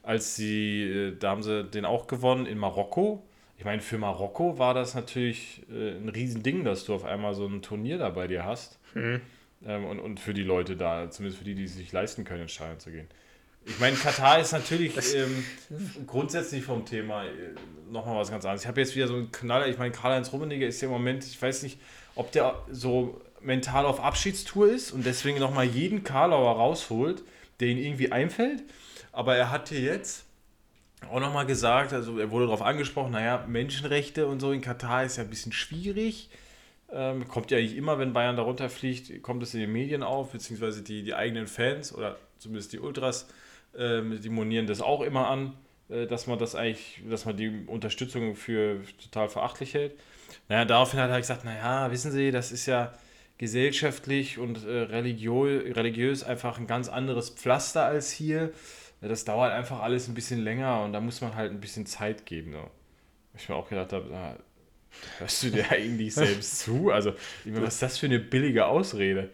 als sie, äh, da haben sie den auch gewonnen in Marokko. Ich meine, für Marokko war das natürlich äh, ein Riesending, dass du auf einmal so ein Turnier da bei dir hast. Mhm. Ähm, und, und für die Leute da, zumindest für die, die es sich leisten können, ins Stadion zu gehen. Ich meine, Katar ist natürlich ähm, grundsätzlich vom Thema äh, nochmal was ganz anderes. Ich habe jetzt wieder so einen Knaller, ich meine, Karl-Heinz Rummenigge ist ja im Moment, ich weiß nicht, ob der so mental auf Abschiedstour ist und deswegen nochmal jeden Karlauer rausholt, der ihn irgendwie einfällt. Aber er hat hier jetzt auch nochmal gesagt, also er wurde darauf angesprochen, naja, Menschenrechte und so in Katar ist ja ein bisschen schwierig. Ähm, kommt ja eigentlich immer, wenn Bayern darunter fliegt, kommt es in den Medien auf, beziehungsweise die, die eigenen Fans oder zumindest die Ultras ähm, die monieren das auch immer an, äh, dass man das eigentlich, dass man die Unterstützung für total verachtlich hält. Naja, daraufhin hat er gesagt, naja, wissen Sie, das ist ja gesellschaftlich und äh, religiö religiös einfach ein ganz anderes Pflaster als hier. Das dauert einfach alles ein bisschen länger und da muss man halt ein bisschen Zeit geben. So. Ich mir auch gedacht habe, na, hörst du dir eigentlich selbst zu? Also, was ist das für eine billige Ausrede?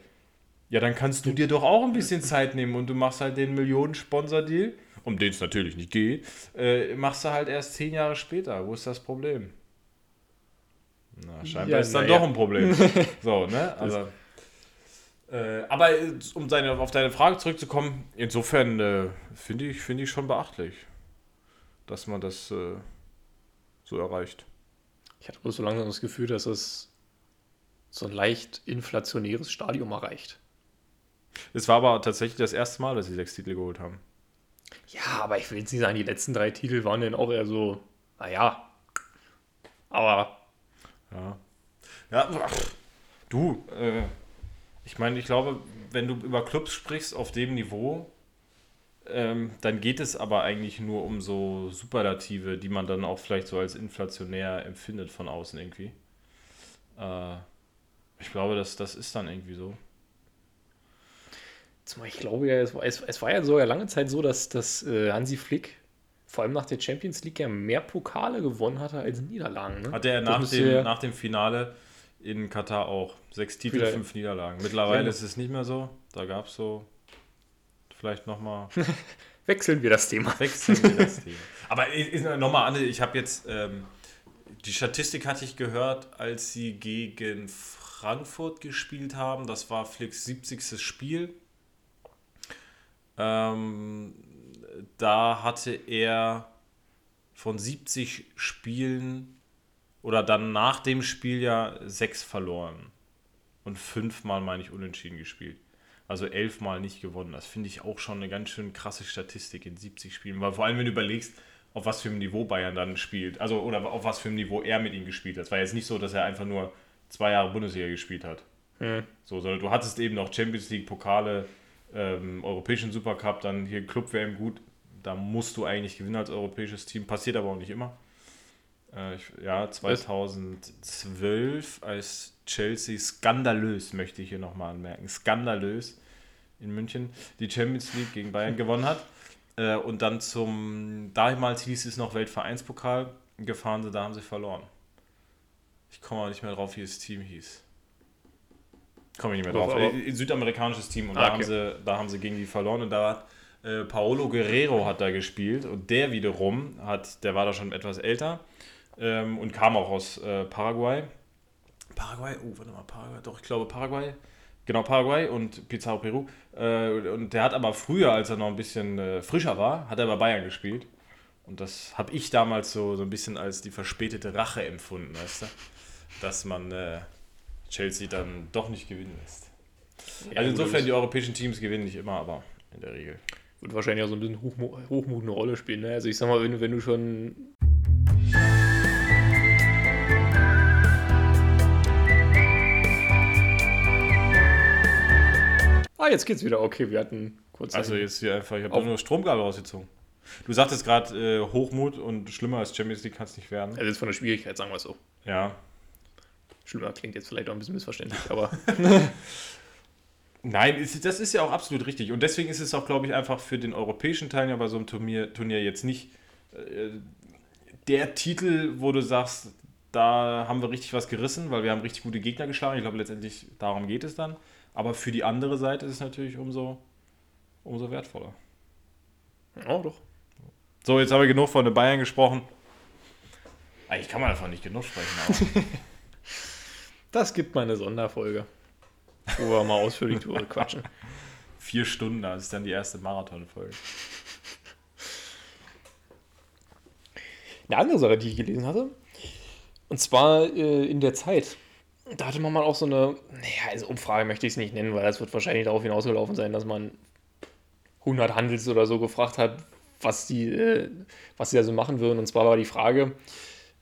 Ja, dann kannst du dir doch auch ein bisschen Zeit nehmen und du machst halt den Millionen-Sponsor-Deal, um den es natürlich nicht geht, äh, machst du halt erst zehn Jahre später. Wo ist das Problem? Na, scheinbar ja, ist dann ja. doch ein Problem. so, ne? Also, äh, aber um deine, auf deine Frage zurückzukommen, insofern äh, finde ich, find ich schon beachtlich, dass man das äh, so erreicht. Ich hatte bloß so langsam das Gefühl, dass es so ein leicht inflationäres Stadium erreicht. Es war aber tatsächlich das erste Mal, dass sie sechs Titel geholt haben. Ja, aber ich will jetzt nicht sagen, die letzten drei Titel waren dann auch eher so, naja. Aber. Ja. Ja, ach, du, äh, ich meine, ich glaube, wenn du über Clubs sprichst auf dem Niveau, ähm, dann geht es aber eigentlich nur um so Superlative, die man dann auch vielleicht so als inflationär empfindet von außen irgendwie. Äh, ich glaube, das, das ist dann irgendwie so. Ich glaube ja, es war, es, es war ja sogar lange Zeit so, dass, dass äh, Hansi Flick vor allem nach der Champions League ja mehr Pokale gewonnen hatte als Niederlagen. Ne? Hatte er nach dem, ja nach dem Finale in Katar auch. Sechs Titel, vielleicht. fünf Niederlagen. Mittlerweile ist es nicht mehr so. Da gab es so vielleicht nochmal. Wechseln wir das Thema. Wechseln wir das Thema. Aber nochmal, Anne, ich habe jetzt. Ähm, die Statistik hatte ich gehört, als sie gegen Frankfurt gespielt haben. Das war Flicks 70. Spiel ähm, da hatte er von 70 Spielen oder dann nach dem Spiel ja sechs verloren und fünfmal, meine ich, unentschieden gespielt. Also elfmal nicht gewonnen. Das finde ich auch schon eine ganz schön krasse Statistik in 70 Spielen. Weil vor allem, wenn du überlegst, auf was für einem Niveau Bayern dann spielt. Also, oder auf was für einem Niveau er mit ihm gespielt hat. Es war jetzt nicht so, dass er einfach nur zwei Jahre Bundesliga gespielt hat. Hm. So, sondern du hattest eben noch Champions League, Pokale, ähm, Europäischen Supercup, dann hier Club WM gut. Da musst du eigentlich gewinnen als europäisches Team. Passiert aber auch nicht immer. Äh, ich, ja, 2012 als Chelsea skandalös, möchte ich hier nochmal anmerken, skandalös in München die Champions League gegen Bayern gewonnen hat. Äh, und dann zum, damals hieß es noch Weltvereinspokal, gefahren sind, da haben sie verloren. Ich komme auch nicht mehr drauf, wie das Team hieß. Komme ich nicht mehr drauf. Aber- Ein südamerikanisches Team und Ah, da, okay. haben sie, da haben sie gegen die verloren und da hat äh, Paolo Guerrero hat da gespielt und der wiederum hat, der war da schon etwas älter ähm, und kam auch aus äh, Paraguay. Paraguay, oh, warte mal, Paraguay, doch, ich glaube Paraguay. Genau, Paraguay und Pizarro Peru. Äh, und der hat aber früher, als er noch ein bisschen äh, frischer war, hat er bei Bayern gespielt. Und das habe ich damals so, so ein bisschen als die verspätete Rache empfunden, weißt du? Dass man äh, Chelsea dann doch nicht gewinnen lässt. also insofern, die europäischen Teams gewinnen nicht immer, aber in der Regel. Wird wahrscheinlich auch so ein bisschen Hochmu Hochmut eine Rolle spielen. Ne? Also ich sag mal, wenn, du- wenn du schon. Ah, jetzt geht's wieder. Okay, wir hatten kurz. Also jetzt hier einfach, ich habe nur Stromkabel rausgezogen. Du sagtest gerade äh, Hochmut und schlimmer als Champions League kann es nicht werden. also jetzt von der Schwierigkeit, sagen wir es so. Ja. Schlimmer klingt jetzt vielleicht auch ein bisschen missverständlich, aber Nein, das ist ja auch absolut richtig. Und deswegen ist es auch, glaube ich, einfach für den europäischen Teilnehmer bei so einem Turnier, Turnier jetzt nicht äh, der Titel, wo du sagst, da haben wir richtig was gerissen, weil wir haben richtig gute Gegner geschlagen. Ich glaube, letztendlich darum geht es dann. Aber für die andere Seite ist es natürlich umso, umso wertvoller. oh doch. So, jetzt haben wir genug von den Bayern gesprochen. Eigentlich kann man davon nicht genug sprechen, aber Das gibt mal eine Sonderfolge, wo wir mal ausführlich drüber quatschen. vier Stunden, das ist dann die erste Marathonfolge. Eine andere Sache, die ich gelesen hatte, und zwar äh, in der Zeit. Da hatte man mal auch so eine, naja, also Umfrage möchte ich es nicht nennen, weil das wird wahrscheinlich darauf hinausgelaufen sein, dass man 100 Handels oder so gefragt hat, was die, äh, was sie da so machen würden. Und zwar war die Frage,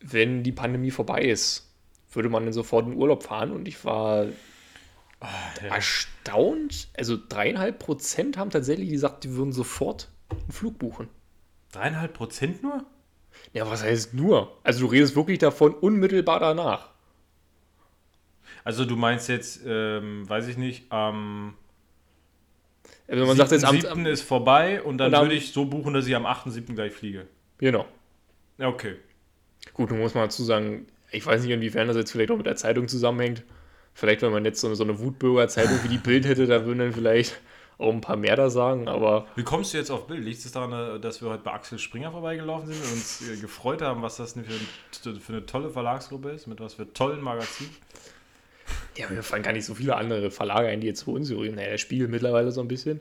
wenn die Pandemie vorbei ist, würde man denn sofort in Urlaub fahren? Und ich war erstaunt. Also dreieinhalb Prozent haben tatsächlich gesagt, die würden sofort einen Flug buchen. Dreieinhalb Prozent nur? Ja, was heißt nur? Also du redest wirklich davon unmittelbar danach. Also du meinst jetzt, ähm, weiß ich nicht, am Also jetzt am, 7. am ist vorbei und dann Und würde ich so buchen, dass ich am 8.7. gleich fliege. Genau. Ja, okay. Gut, nun muss man dazu sagen, ich weiß nicht, inwiefern das jetzt vielleicht auch mit der Zeitung zusammenhängt. Vielleicht, wenn man jetzt so eine, so eine Wutbürger-Zeitung wie die Bild hätte, da würden dann vielleicht auch ein paar mehr da sagen, aber Wie kommst du jetzt auf Bild? Liegt es daran, dass wir heute bei Axel Springer vorbeigelaufen sind und uns äh, gefreut haben, was das für, ein- für eine tolle Verlagsgruppe ist, mit was für tollen Magazinen? Ja, mir fallen gar nicht so viele andere Verlage ein, die jetzt für uns rühren. Naja, der Spiegel mittlerweile so ein bisschen.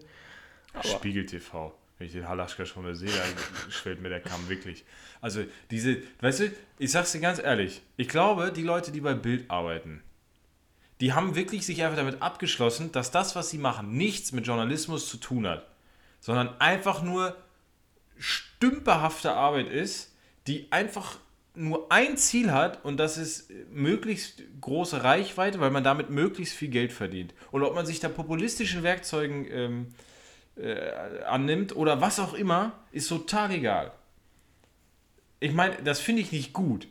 Aber Spiegel TV. Wenn ich den Halaschka schon mal sehe, dann schwellt mir der Kamm wirklich. Also diese, weißt du, ich sag's dir ganz ehrlich, ich glaube, die Leute, die bei Bild arbeiten, die haben wirklich sich einfach damit abgeschlossen, dass das, was sie machen, nichts mit Journalismus zu tun hat, sondern einfach nur stümperhafte Arbeit ist, die einfach nur ein Ziel hat und das ist möglichst große Reichweite, weil man damit möglichst viel Geld verdient. Und ob man sich da populistischen Werkzeugen ähm, äh, annimmt oder was auch immer, ist total egal. Ich meine, das finde ich nicht gut.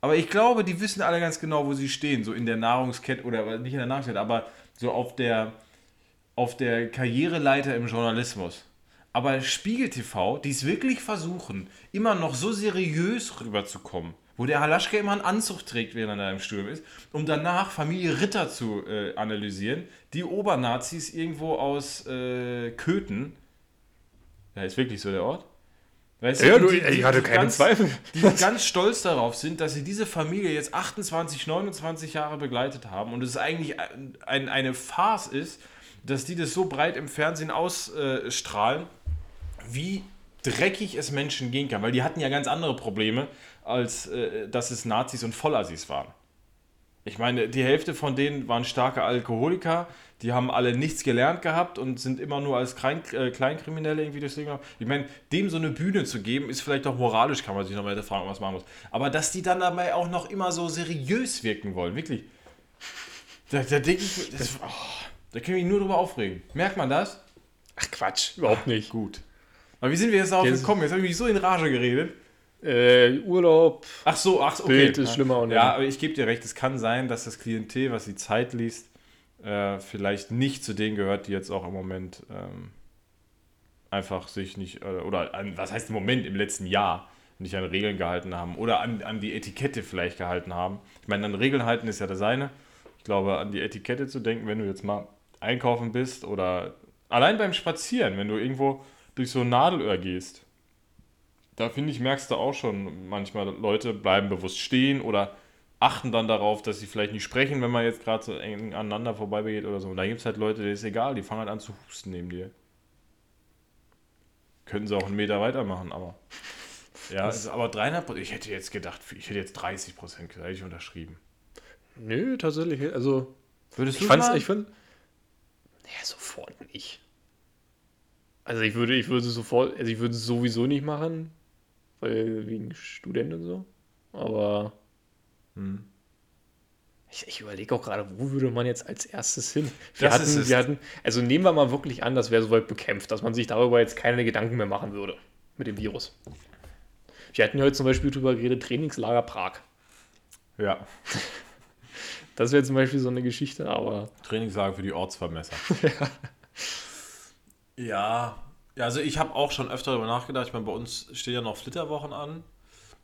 Aber ich glaube, die wissen alle ganz genau, wo sie stehen, so in der Nahrungskette oder nicht in der Nahrungskette, aber so auf der, auf der Karriereleiter im Journalismus. Aber Spiegel TV, die es wirklich versuchen, immer noch so seriös rüberzukommen, wo der Halaschka immer einen Anzug trägt, während er im Studium ist, um danach Familie Ritter zu äh, analysieren, die Obernazis irgendwo aus äh, Köthen, ja, ist wirklich so der Ort, Weißt Ja, du, die- ich hatte die keinen ganz, Zweifel. Die ganz stolz darauf sind, dass sie diese Familie jetzt 28, 29 Jahre begleitet haben und es eigentlich ein, ein, eine Farce ist, dass die das so breit im Fernsehen ausstrahlen, wie dreckig es Menschen gehen kann. Weil die hatten ja ganz andere Probleme, als äh, dass es Nazis und Vollassis waren. Ich meine, die Hälfte von denen waren starke Alkoholiker, die haben alle nichts gelernt gehabt und sind immer nur als Klein, äh, Kleinkriminelle irgendwie durchs Leben. Ich meine, dem so eine Bühne zu geben, ist vielleicht auch moralisch, kann man sich nochmal fragen, was man muss. Aber dass die dann dabei auch noch immer so seriös wirken wollen, wirklich. Da, da denke ich, das, oh, da kann ich mich nur drüber aufregen. Merkt man das? Ach Quatsch, überhaupt nicht. Gut. Aber wie sind wir jetzt darauf Jetzt- gekommen? Jetzt habe ich mich so in Rage geredet. Äh, Urlaub, Ach so, ach so, okay. Bild ist schlimmer und Ja, aber ich gebe dir recht, es kann sein, dass das Klientel, was die Zeit liest, äh, vielleicht nicht zu denen gehört, die jetzt auch im Moment ähm, einfach sich nicht, äh, oder an, was heißt im Moment, im letzten Jahr nicht an Regeln gehalten haben oder an, an die Etikette vielleicht gehalten haben. Ich meine, an Regeln halten ist ja das eine. Ich glaube, an die Etikette zu denken, wenn du jetzt mal einkaufen bist oder allein beim Spazieren, wenn du irgendwo durch so ein Nadelöhr gehst, da finde ich, merkst du auch schon, manchmal Leute bleiben bewusst stehen oder achten dann darauf, dass sie vielleicht nicht sprechen, wenn man jetzt gerade so eng aneinander vorbeigeht oder so. Und da gibt es halt Leute, denen ist egal, die fangen halt an zu husten neben dir. Könnten sie auch einen Meter weitermachen, aber. Ja, Das- ist aber 300 Prozent. Ich hätte jetzt gedacht, ich hätte jetzt 30 Prozent hätte ich unterschrieben. nö, tatsächlich, also Würdest ich fand's, ich fand, ja, sofort nicht. Also ich würde, ich würde sofort, also ich würde es sowieso nicht machen, weil wegen Student und so, aber Hm. ich, ich überlege auch gerade, wo würde man jetzt als erstes hin? Wir Das hatten, wir hatten, also nehmen wir mal wirklich an, das wäre soweit bekämpft, dass man sich darüber jetzt keine Gedanken mehr machen würde mit dem Virus. Wir hatten ja heute zum Beispiel drüber geredet, Trainingslager Prag. Ja, Das wäre zum Beispiel so eine Geschichte, aber Trainingslager für die Ortsvermesser. ja. ja, also ich habe auch schon öfter darüber nachgedacht. Ich meine, bei uns stehen ja noch Flitterwochen an.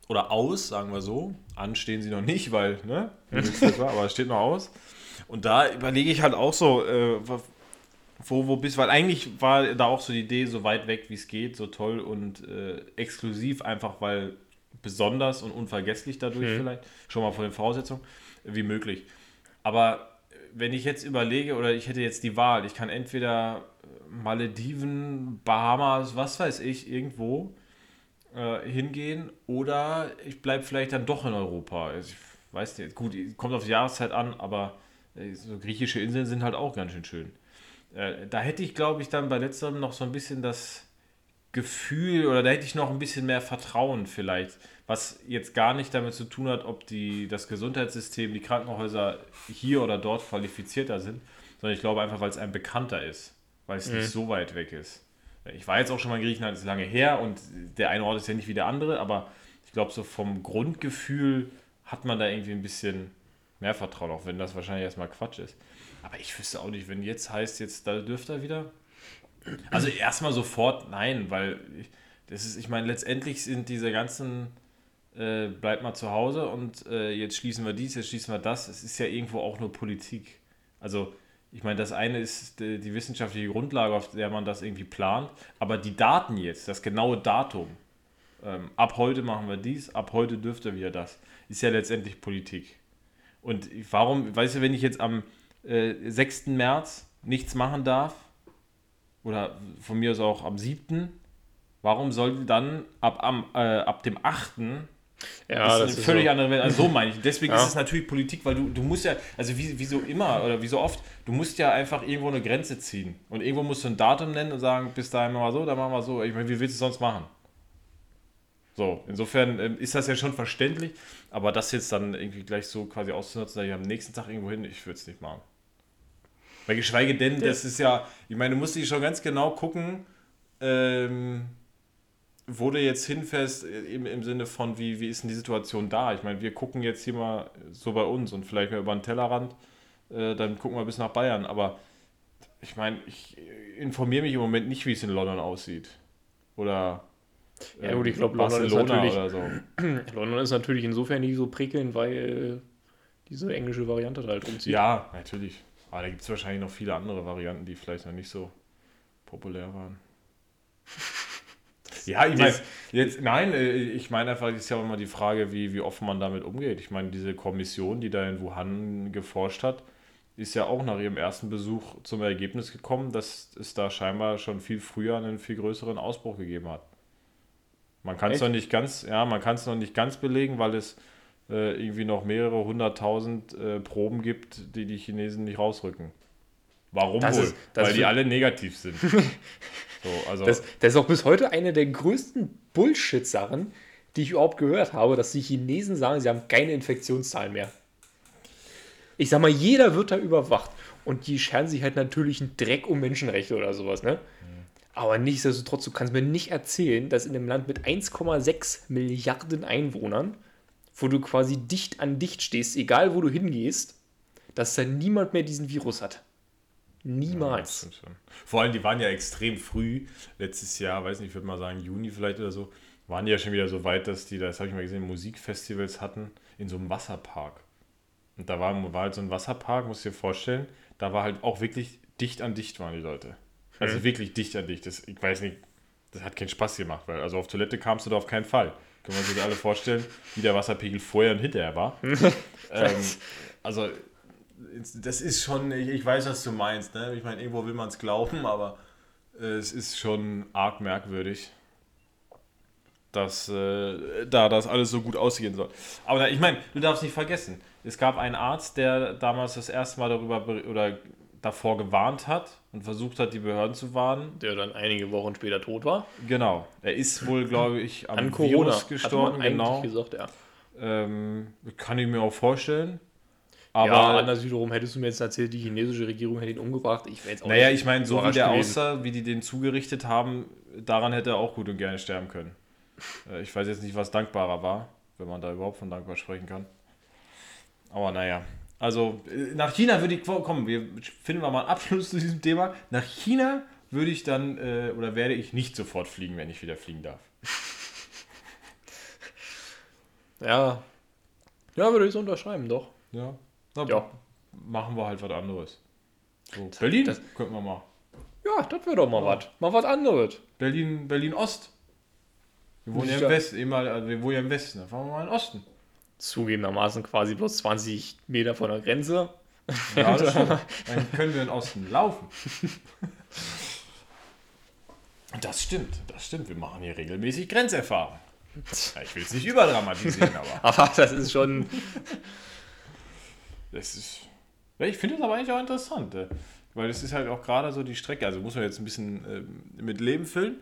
Oder aus, sagen wir so. An stehen sie noch nicht, weil, ne? Aber es steht noch aus. Und da überlege ich halt auch so, äh, wo, wo bist Weil eigentlich war da auch so die Idee, so weit weg wie es geht, so toll und äh, exklusiv, einfach weil besonders und unvergesslich dadurch Mhm. vielleicht, schon mal von den Voraussetzungen, wie möglich. Aber wenn ich jetzt überlege, oder ich hätte jetzt die Wahl, ich kann entweder Malediven, Bahamas, was weiß ich, irgendwo äh, hingehen oder ich bleibe vielleicht dann doch in Europa. Also ich weiß nicht, gut, kommt auf die Jahreszeit an, aber äh, so griechische Inseln sind halt auch ganz schön schön. Äh, da hätte ich, glaube ich, dann bei letzterem noch so ein bisschen das Gefühl oder da hätte ich noch ein bisschen mehr Vertrauen vielleicht, was jetzt gar nicht damit zu tun hat, ob die, das Gesundheitssystem, die Krankenhäuser hier oder dort qualifizierter sind, sondern ich glaube einfach, weil es einem bekannter ist, weil es Mhm. nicht so weit weg ist. Ich war jetzt auch schon mal in Griechenland, ist lange her und der eine Ort ist ja nicht wie der andere, aber ich glaube, so vom Grundgefühl hat man da irgendwie ein bisschen mehr Vertrauen, auch wenn das wahrscheinlich erstmal Quatsch ist. Aber ich wüsste auch nicht, wenn jetzt heißt, jetzt da dürft ihr wieder. Also erstmal sofort nein, weil ich, das ist, ich meine, letztendlich sind diese ganzen äh, bleibt mal zu Hause und äh, jetzt schließen wir dies, jetzt schließen wir das. Es ist ja irgendwo auch nur Politik. Also ich meine, das eine ist die, wissenschaftliche Grundlage, auf der man das irgendwie plant, aber die Daten jetzt, das genaue Datum, ähm, ab heute machen wir dies, ab heute dürfte wieder das, ist ja letztendlich Politik. Und warum, weißt du, wenn ich jetzt am äh, 6. März nichts machen darf, oder von mir aus auch am 7., warum sollte dann ab, am, äh, ab dem 8. ja, das ist eine völlig so. andere Welt. Also so meine ich. Deswegen Ja. ist es natürlich Politik, weil du, du musst ja, also wie, wie so immer oder wie so oft, du musst ja einfach irgendwo eine Grenze ziehen. Und irgendwo musst du ein Datum nennen und sagen, bis dahin machen wir so, dann machen wir so. Ich meine, wie willst du es sonst machen? So, insofern ähm, ist das ja schon verständlich, aber das jetzt dann irgendwie gleich so quasi auszunutzen, dass ich am nächsten Tag irgendwo hin, ich würde es nicht machen. Weil geschweige denn, das ist ja, ich meine, du musst dich schon ganz genau gucken, ähm, du jetzt hinfährst, äh, im, im Sinne von, wie, wie ist denn die Situation da? Ich meine, wir gucken jetzt hier mal so bei uns und vielleicht mal über den Tellerrand, äh, dann gucken wir bis nach Bayern, aber ich meine, ich äh, informiere mich im Moment nicht, wie es in London aussieht. Oder Ja, gut, ich glaube, London ist natürlich- so. London ist natürlich insofern nicht so prickelnd, weil diese englische Variante da halt rumzieht. Ja, natürlich. Aber da gibt es wahrscheinlich noch viele andere Varianten, die vielleicht noch nicht so populär waren. Ja, ich meine, jetzt, nein, äh, ich meine einfach, es ist ja immer die Frage, wie, wie offen man damit umgeht. Ich meine, diese Kommission, die da in Wuhan geforscht hat, ist ja auch nach ihrem ersten Besuch zum Ergebnis gekommen, dass es da scheinbar schon viel früher einen viel größeren Ausbruch gegeben hat. Man kann es noch nicht ganz, ja, man kann es noch nicht ganz belegen, weil es äh, irgendwie noch mehrere hunderttausend äh, Proben gibt, die die Chinesen nicht rausrücken. Warum Das wohl? ist- Weil die alle negativ sind. so, also, Das, das ist auch bis heute eine der größten Bullshit-Sachen, die ich überhaupt gehört habe, dass die Chinesen sagen, sie haben keine Infektionszahlen mehr. Ich sag mal, jeder wird da überwacht. Und die scheren sich halt natürlich einen Dreck um Menschenrechte oder sowas, ne? Aber nichtsdestotrotz, du kannst mir nicht erzählen, dass in einem Land mit 1,6 Milliarden Einwohnern, wo du quasi dicht an dicht stehst, egal wo du hingehst, dass da niemand mehr diesen Virus hat. Das Niemals. schon. Vor allem, die waren ja extrem früh, letztes Jahr, weiß nicht, ich würde mal sagen Juni vielleicht oder so, waren die ja schon wieder so weit, dass die, das habe ich mal gesehen, Musikfestivals hatten in so einem Wasserpark. Und da war, war halt so ein Wasserpark, musst du dir vorstellen, da war halt auch wirklich dicht an dicht waren die Leute. Also wirklich dicht an dicht. Das, ich weiß nicht, das hat keinen Spaß gemacht, weil also auf Toilette kamst du da auf keinen Fall. Können wir uns jetzt alle vorstellen, wie der Wasserpegel vorher und hinterher war. ähm, also das ist schon, ich, weiß, was du meinst. Ne? Ich meine, irgendwo will man es glauben, aber äh, es ist schon arg merkwürdig, dass äh, da das alles so gut ausgehen soll. Aber ich meine, du darfst nicht vergessen, es gab einen Arzt, der damals das erste Mal darüber ber- oder davor gewarnt hat und versucht hat, die Behörden zu warnen. Der dann einige Wochen später tot war. Genau. Er ist wohl, glaube ich, am An Corona. Virus gestorben. man eigentlich Genau. gesagt, ja. Ähm, kann ich mir auch vorstellen. Aber ja, anders wiederum hättest du mir jetzt erzählt, die chinesische Regierung hätte ihn umgebracht. Ich wäre jetzt auch Naja, ich meine, so wie der gewesen. aussah, wie die den zugerichtet haben, daran hätte er auch gut und gerne sterben können. Äh, Ich weiß jetzt nicht, was dankbarer war, wenn man da überhaupt von dankbar sprechen kann. Aber naja. Also, äh, nach China würde ich, komm, wir finden wir mal einen Abschluss zu diesem Thema. Nach China würde ich dann, äh, oder werde ich nicht sofort fliegen, wenn ich wieder fliegen darf. Ja. Ja, würde ich so unterschreiben, doch. Ja. Na, Ja. Machen wir halt was anderes. So, Berlin das- könnten wir mal. Ja, das wäre doch mal was. Mal was anderes. Berlin, Berlin Ost. Wir wohnen ja im Ja. Westen, also wir wohnen ja im Westen, da fahren wir mal in den Osten. Zugegebenermaßen quasi bloß 20 Meter von der Grenze. Ja, das. Dann können wir in den Osten laufen. Das stimmt, das stimmt. Wir machen hier regelmäßig Grenzerfahrung. Ja, ich will es nicht überdramatisieren, aber Aber das ist schon. Das ist. Ja, ich finde es aber eigentlich auch interessant. äh, Weil es ist halt auch gerade so die Strecke, also muss man jetzt ein bisschen ähm, mit Leben füllen.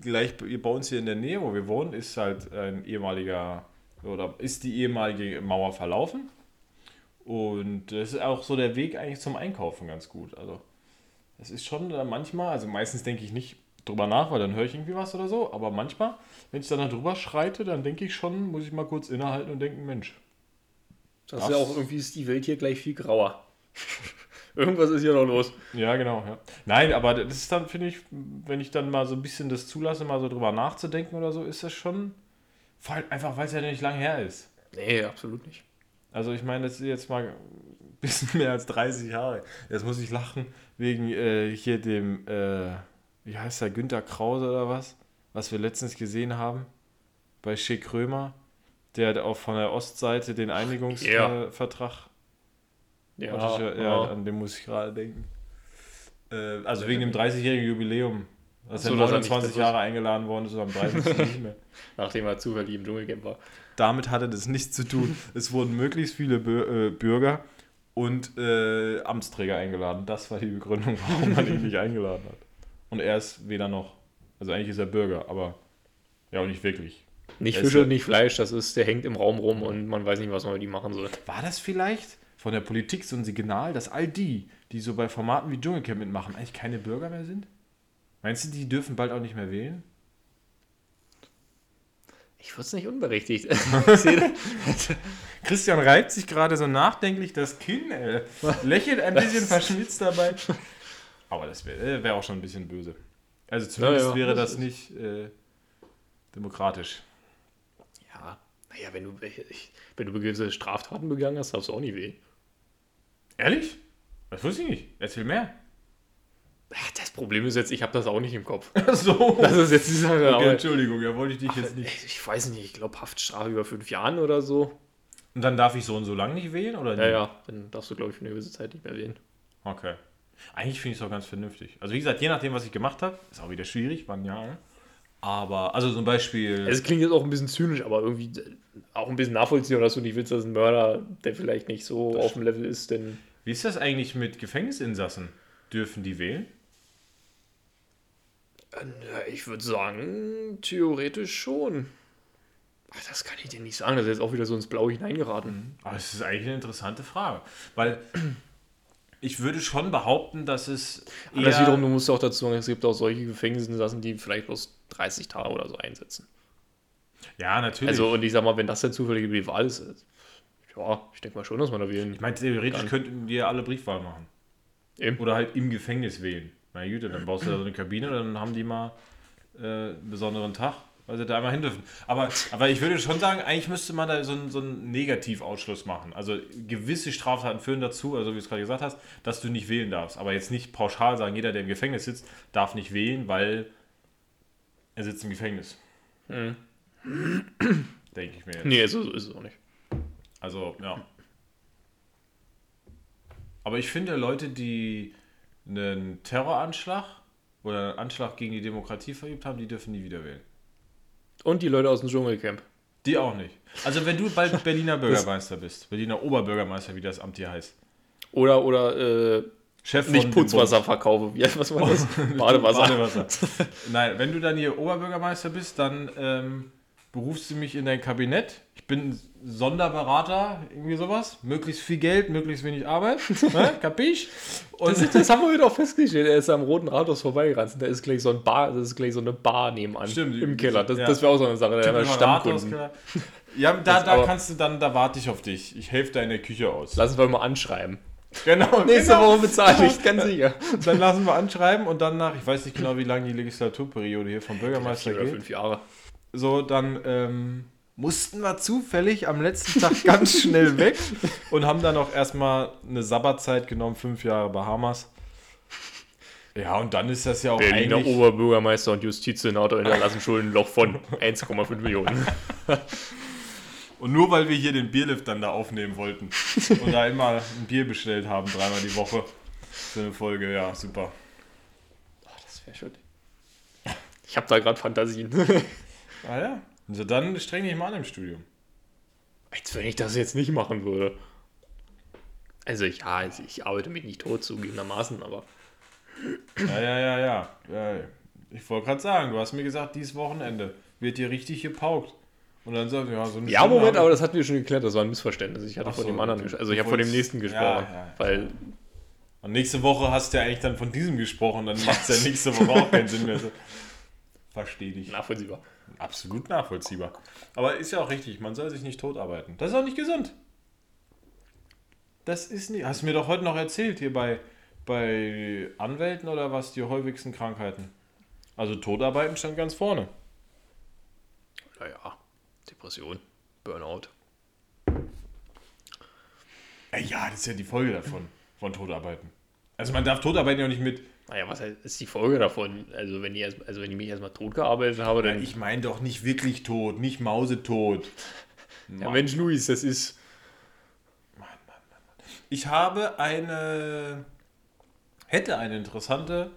Gleich bei bei uns hier in der Nähe, wo wir wohnen, ist halt ein ehemaliger, oder ist die ehemalige Mauer verlaufen. Und das ist auch so der Weg eigentlich zum Einkaufen ganz gut. Also, es ist schon äh, manchmal, also meistens denke ich nicht drüber nach, weil dann höre ich irgendwie was oder so, aber manchmal, wenn ich dann da drüber schreite, dann denke ich schon, muss ich mal kurz innehalten und denken, Mensch, Das ist ja auch irgendwie ist die Welt hier gleich viel grauer. Irgendwas ist hier noch los. Ja, genau, ja. Nein, aber das ist dann, finde ich, wenn ich dann mal so ein bisschen das zulasse, mal so drüber nachzudenken oder so, ist das schon, vor allem einfach weil es ja nicht lang her ist. Nee, absolut nicht. Also ich meine, das ist jetzt mal ein bisschen mehr als 30 Jahre. Jetzt muss ich lachen wegen äh, hier dem, äh, wie heißt der, Günter Krause oder was? Was wir letztens gesehen haben bei Schick Krömer, der hat auch von der Ostseite den Ja. Einigungsvertrag Ja, ich, ja, ja. an den muss ich gerade denken. Äh, also wegen dem 30-jährigen Jubiläum. Dass so, er dass er nicht- 29 das Jahre eingeladen worden ist und am 30. nicht mehr. Nachdem er zufällig im Dschungelcamp war. Damit hatte das nichts zu tun. Es wurden möglichst viele Bür äh, Bürger und äh, Amtsträger eingeladen. Das war die Begründung, warum man ihn nicht eingeladen hat. Und er ist weder noch. Also eigentlich ist er Bürger, aber ja auch nicht wirklich. Nicht Fische, ja- nicht Fleisch, das ist, der hängt im Raum rum und man weiß nicht, was man mit ihm machen soll. War das vielleicht von der Politik so ein Signal, dass all die, die so bei Formaten wie Dschungelcamp mitmachen, eigentlich keine Bürger mehr sind? Meinst du, die dürfen bald auch nicht mehr wählen? Ich würde es nicht unberechtigt. Christian reibt sich gerade so nachdenklich das Kinn, ey. lächelt ein bisschen verschmitzt dabei. Aber das wäre wär auch schon ein bisschen böse. Also zumindest Ja, ja, wäre das das nicht äh, demokratisch. Ja, naja, wenn du, ich, wenn du gewisse Straftaten begangen hast, darfst du auch nicht wählen. Ehrlich? Das wusste ich nicht. Erzähl mehr. Das Problem ist jetzt, ich habe das auch nicht im Kopf. Ach so. Das ist jetzt die Sache. Okay, aber Entschuldigung, ja wollte ich dich jetzt nicht. ich, weiß nicht, ich glaube Haftstrafe über fünf Jahren oder so. Und dann darf ich so und so lang nicht wählen, oder Ja, nicht? ja, dann darfst du, glaube ich, für eine gewisse Zeit nicht mehr wählen. Okay. Eigentlich finde ich es auch ganz vernünftig. Also wie gesagt, je nachdem, was ich gemacht habe, ist auch wieder schwierig, wann ja. Aber, also zum Beispiel. Es klingt jetzt auch ein bisschen zynisch, aber irgendwie auch ein bisschen nachvollziehbar, dass du nicht willst, dass ein Mörder, der vielleicht nicht so auf dem Level ist, denn. Wie ist das eigentlich mit Gefängnisinsassen? Dürfen die wählen? Äh, Ich würde sagen, theoretisch schon. Ach, das kann ich dir nicht sagen, das ist jetzt auch wieder so ins Blaue hineingeraten. Aber es ist eigentlich eine interessante Frage. Weil ich würde schon behaupten, dass es. Aber das wiederum, du musst auch dazu sagen, es gibt auch solche Gefängnisinsassen, die vielleicht bloß 30 Tage oder so einsetzen. ja, natürlich. Also, und ich sag mal, wenn das der zufällige Wahl ist, ja, ich denke mal schon, dass man da wählen. ich meine, theoretisch könnten wir alle Briefwahl machen. Eben. Oder halt im Gefängnis wählen. Na Güte, dann baust du da so eine Kabine, dann haben die mal äh, einen besonderen Tag, weil sie da einmal hin dürfen. Aber, aber ich würde schon sagen, eigentlich müsste man da so einen, so einen Negativausschluss machen. Also gewisse Straftaten führen dazu, also wie du es gerade gesagt hast, dass du nicht wählen darfst. Aber jetzt nicht pauschal sagen, jeder, der im Gefängnis sitzt, darf nicht wählen, weil er sitzt im Gefängnis. Mhm. Denke ich mir jetzt. Nee, so ist es auch nicht. Also, ja. Aber ich finde, Leute, die einen Terroranschlag oder einen Anschlag gegen die Demokratie verübt haben, die dürfen nie wieder wählen. Und die Leute aus dem Dschungelcamp. Die auch nicht. Also, wenn du bald Berliner Bürgermeister bist, Berliner Oberbürgermeister, wie das Amt hier heißt, Oder, oder äh, Chef von nicht Putzwasser verkaufe. Wie, was war das? Badewasser. Badewasser. Nein, wenn du dann hier Oberbürgermeister bist, dann ähm, berufst du mich in dein Kabinett. Ich bin Sonderberater, irgendwie sowas. Möglichst viel Geld, möglichst wenig Arbeit. ne? Kapisch? Und Das, ist, das haben wir heute auch festgestellt. Er ist am Roten Rathaus vorbeigerannt. Da ist gleich so ein Bar, das ist gleich so eine Bar nebenan. Stimmt, Im Keller. Das, ja. das wäre auch so eine Sache. Typischer Stammkunden. Ja, da, Das da kannst du dann, da warte ich auf dich. Ich helfe da in der Küche aus. Lassen wir mal anschreiben. Genau, Nächste genau. Woche bezahle ich, ganz sicher. Dann lassen wir anschreiben und dann nach, ich weiß nicht genau, wie lange die Legislaturperiode hier vom Bürgermeister geht. fünf Jahre. So, dann ähm, mussten wir zufällig am letzten Tag ganz schnell weg und haben dann auch erstmal eine Sabbatzeit genommen, fünf Jahre Bahamas. Ja, und dann ist das ja auch Berliner eigentlich... Oberbürgermeister und Justizsenator hinterlassen Schuldenloch von 1,5 Millionen. Und nur weil wir hier den Bierlift dann da aufnehmen wollten und da immer ein Bier bestellt haben, dreimal die Woche für eine Folge, ja, super. Das wäre schön. Ich habe da gerade Fantasien. Ah ja, also dann streng dich mal an im Studium. Als wenn ich das jetzt nicht machen würde. Also ja, ich arbeite mich nicht tot zugegebenermaßen, aber Ja, ja, ja, ja. ja ich wollte gerade sagen, du hast mir gesagt, dieses Wochenende wird dir richtig gepaukt. Und dann sagt ja, so eine ja, Stunde Moment, aber das hatten wir schon geklärt, das war ein Missverständnis. Ich hatte von so, dem anderen, du- ges- also ich habe von dem nächsten Ja, gesprochen, ja, weil Und nächste Woche hast du ja eigentlich dann von diesem gesprochen, dann macht es ja nächste Woche auch keinen Sinn mehr. Verstehe dich. nachvollziehbar. Absolut nachvollziehbar. Aber ist ja auch richtig, man soll sich nicht tot arbeiten. Das ist auch nicht gesund. Das ist nicht. Hast du mir doch heute noch erzählt, hier bei, bei Anwälten oder was, die häufigsten Krankheiten. Also Totarbeiten stand ganz vorne. Naja, Depression, Burnout. Ja, ja, das ist ja die Folge davon, von Totarbeiten. Also man darf Totarbeiten ja auch nicht mit. Naja, was ist die Folge davon? Also wenn ich, erst, also wenn ich mich erstmal tot gearbeitet habe, Ja, dann... ich meine doch nicht wirklich tot, nicht mausetot. ja, Mensch, Luis, das ist... Ich habe eine, hätte eine interessante,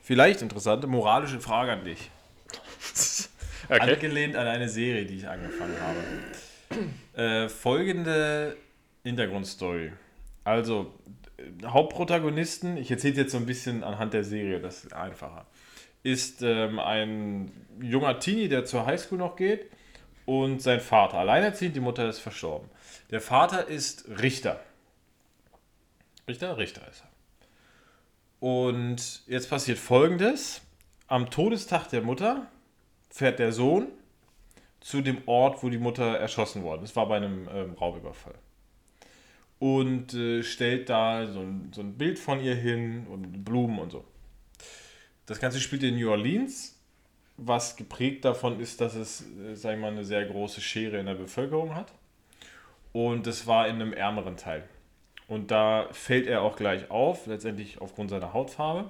vielleicht interessante moralische Frage an dich. Okay. Angelehnt an eine Serie, die ich angefangen habe. Äh, folgende Hintergrundstory. Also, Hauptprotagonisten, ich erzähle jetzt so ein bisschen anhand der Serie, das ist einfacher, ist ähm, ein junger Teenie, der zur Highschool noch geht und sein Vater. Alleinerziehend, die Mutter ist verstorben. Der Vater ist Richter. Richter? Richter ist er. Und jetzt passiert folgendes. Am Todestag der Mutter fährt der Sohn zu dem Ort, wo die Mutter erschossen worden ist. war bei einem ähm, Raubüberfall. Und äh, stellt da so ein, so ein Bild von ihr hin und Blumen und so. Das Ganze spielt in New Orleans, was geprägt davon ist, dass es, äh, sag ich mal, eine sehr große Schere in der Bevölkerung hat. Und es war in einem ärmeren Teil. Und da fällt er auch gleich auf, letztendlich aufgrund seiner Hautfarbe.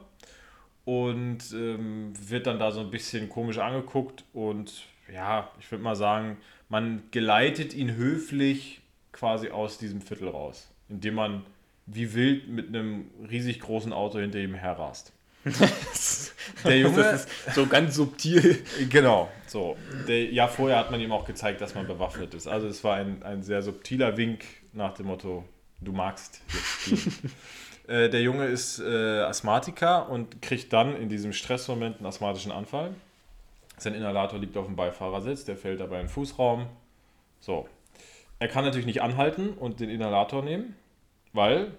Und ähm, wird dann da so ein bisschen komisch angeguckt. Und ja, ich würde mal sagen, man geleitet ihn höflich quasi aus diesem Viertel raus. Indem man wie wild mit einem riesig großen Auto hinter ihm herrast. Der Junge, Das ist so ganz subtil. Genau, so. Der, ja, vorher hat man ihm auch gezeigt, dass man bewaffnet ist. Also es war ein, ein sehr subtiler Wink nach dem Motto, du magst jetzt äh, der Junge ist äh, Asthmatiker und kriegt dann in diesem Stressmoment einen asthmatischen Anfall. Sein Inhalator liegt auf dem Beifahrersitz, der fällt dabei in den Fußraum. So. Er kann natürlich nicht anhalten und den Inhalator nehmen, weil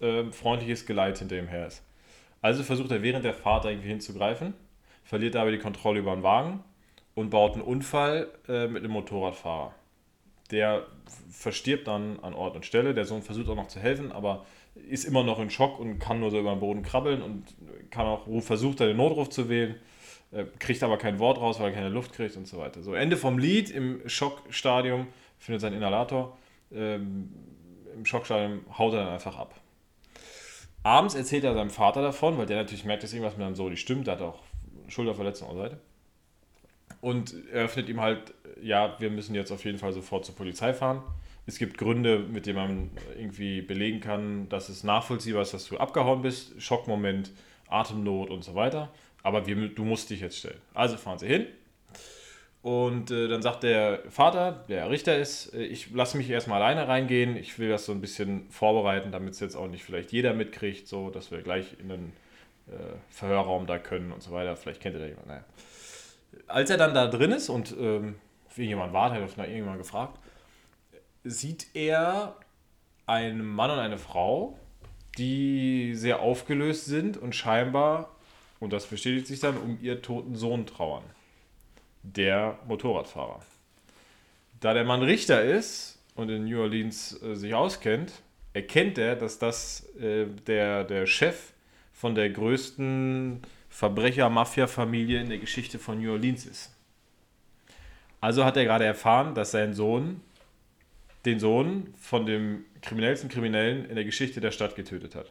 ähm, freundliches Geleit hinter ihm her ist. Also versucht er während der Fahrt irgendwie hinzugreifen, verliert aber die Kontrolle über den Wagen und baut einen Unfall äh, mit einem Motorradfahrer. Der verstirbt dann an Ort und Stelle. Der Sohn versucht auch noch zu helfen, aber ist immer noch in Schock und kann nur so über den Boden krabbeln und kann auch versucht, den Notruf zu wählen, äh, kriegt aber kein Wort raus, weil er keine Luft kriegt und so weiter. So, Ende vom Lied im Schockstadium findet sein Inhalator. Ähm, Im Schockstadium haut er dann einfach ab. Abends erzählt er seinem Vater davon, weil der natürlich merkt, dass irgendwas mit seinem Sohn nicht stimmt. Der hat auch Schulterverletzung an der Seite. Und eröffnet ihm halt, ja, wir müssen jetzt auf jeden Fall sofort zur Polizei fahren. Es gibt Gründe, mit denen man irgendwie belegen kann, dass es nachvollziehbar ist, dass du abgehauen bist. Schockmoment, Atemnot und so weiter. Aber wir, du musst dich jetzt stellen. Also fahren sie hin. Und äh, dann sagt der Vater, der Richter ist, äh, ich lasse mich erstmal alleine reingehen. Ich will das so ein bisschen vorbereiten, damit es jetzt auch nicht vielleicht jeder mitkriegt, so dass wir gleich in den äh, Verhörraum da können und so weiter. Vielleicht kennt ihr da jemanden. Naja. Als er dann da drin ist und ähm, auf irgendjemand wartet, hat nach irgendjemand gefragt, sieht er einen Mann und eine Frau, die sehr aufgelöst sind und scheinbar, und das bestätigt sich dann, um ihr toten Sohn trauern der Motorradfahrer. Da der Mann Richter ist und in New Orleans äh, sich auskennt, erkennt er, dass das äh, der, der Chef von der größten Verbrecher-Mafia-Familie in der Geschichte von New Orleans ist. Also hat er gerade erfahren, dass sein Sohn den Sohn von dem kriminellsten Kriminellen in der Geschichte der Stadt getötet hat.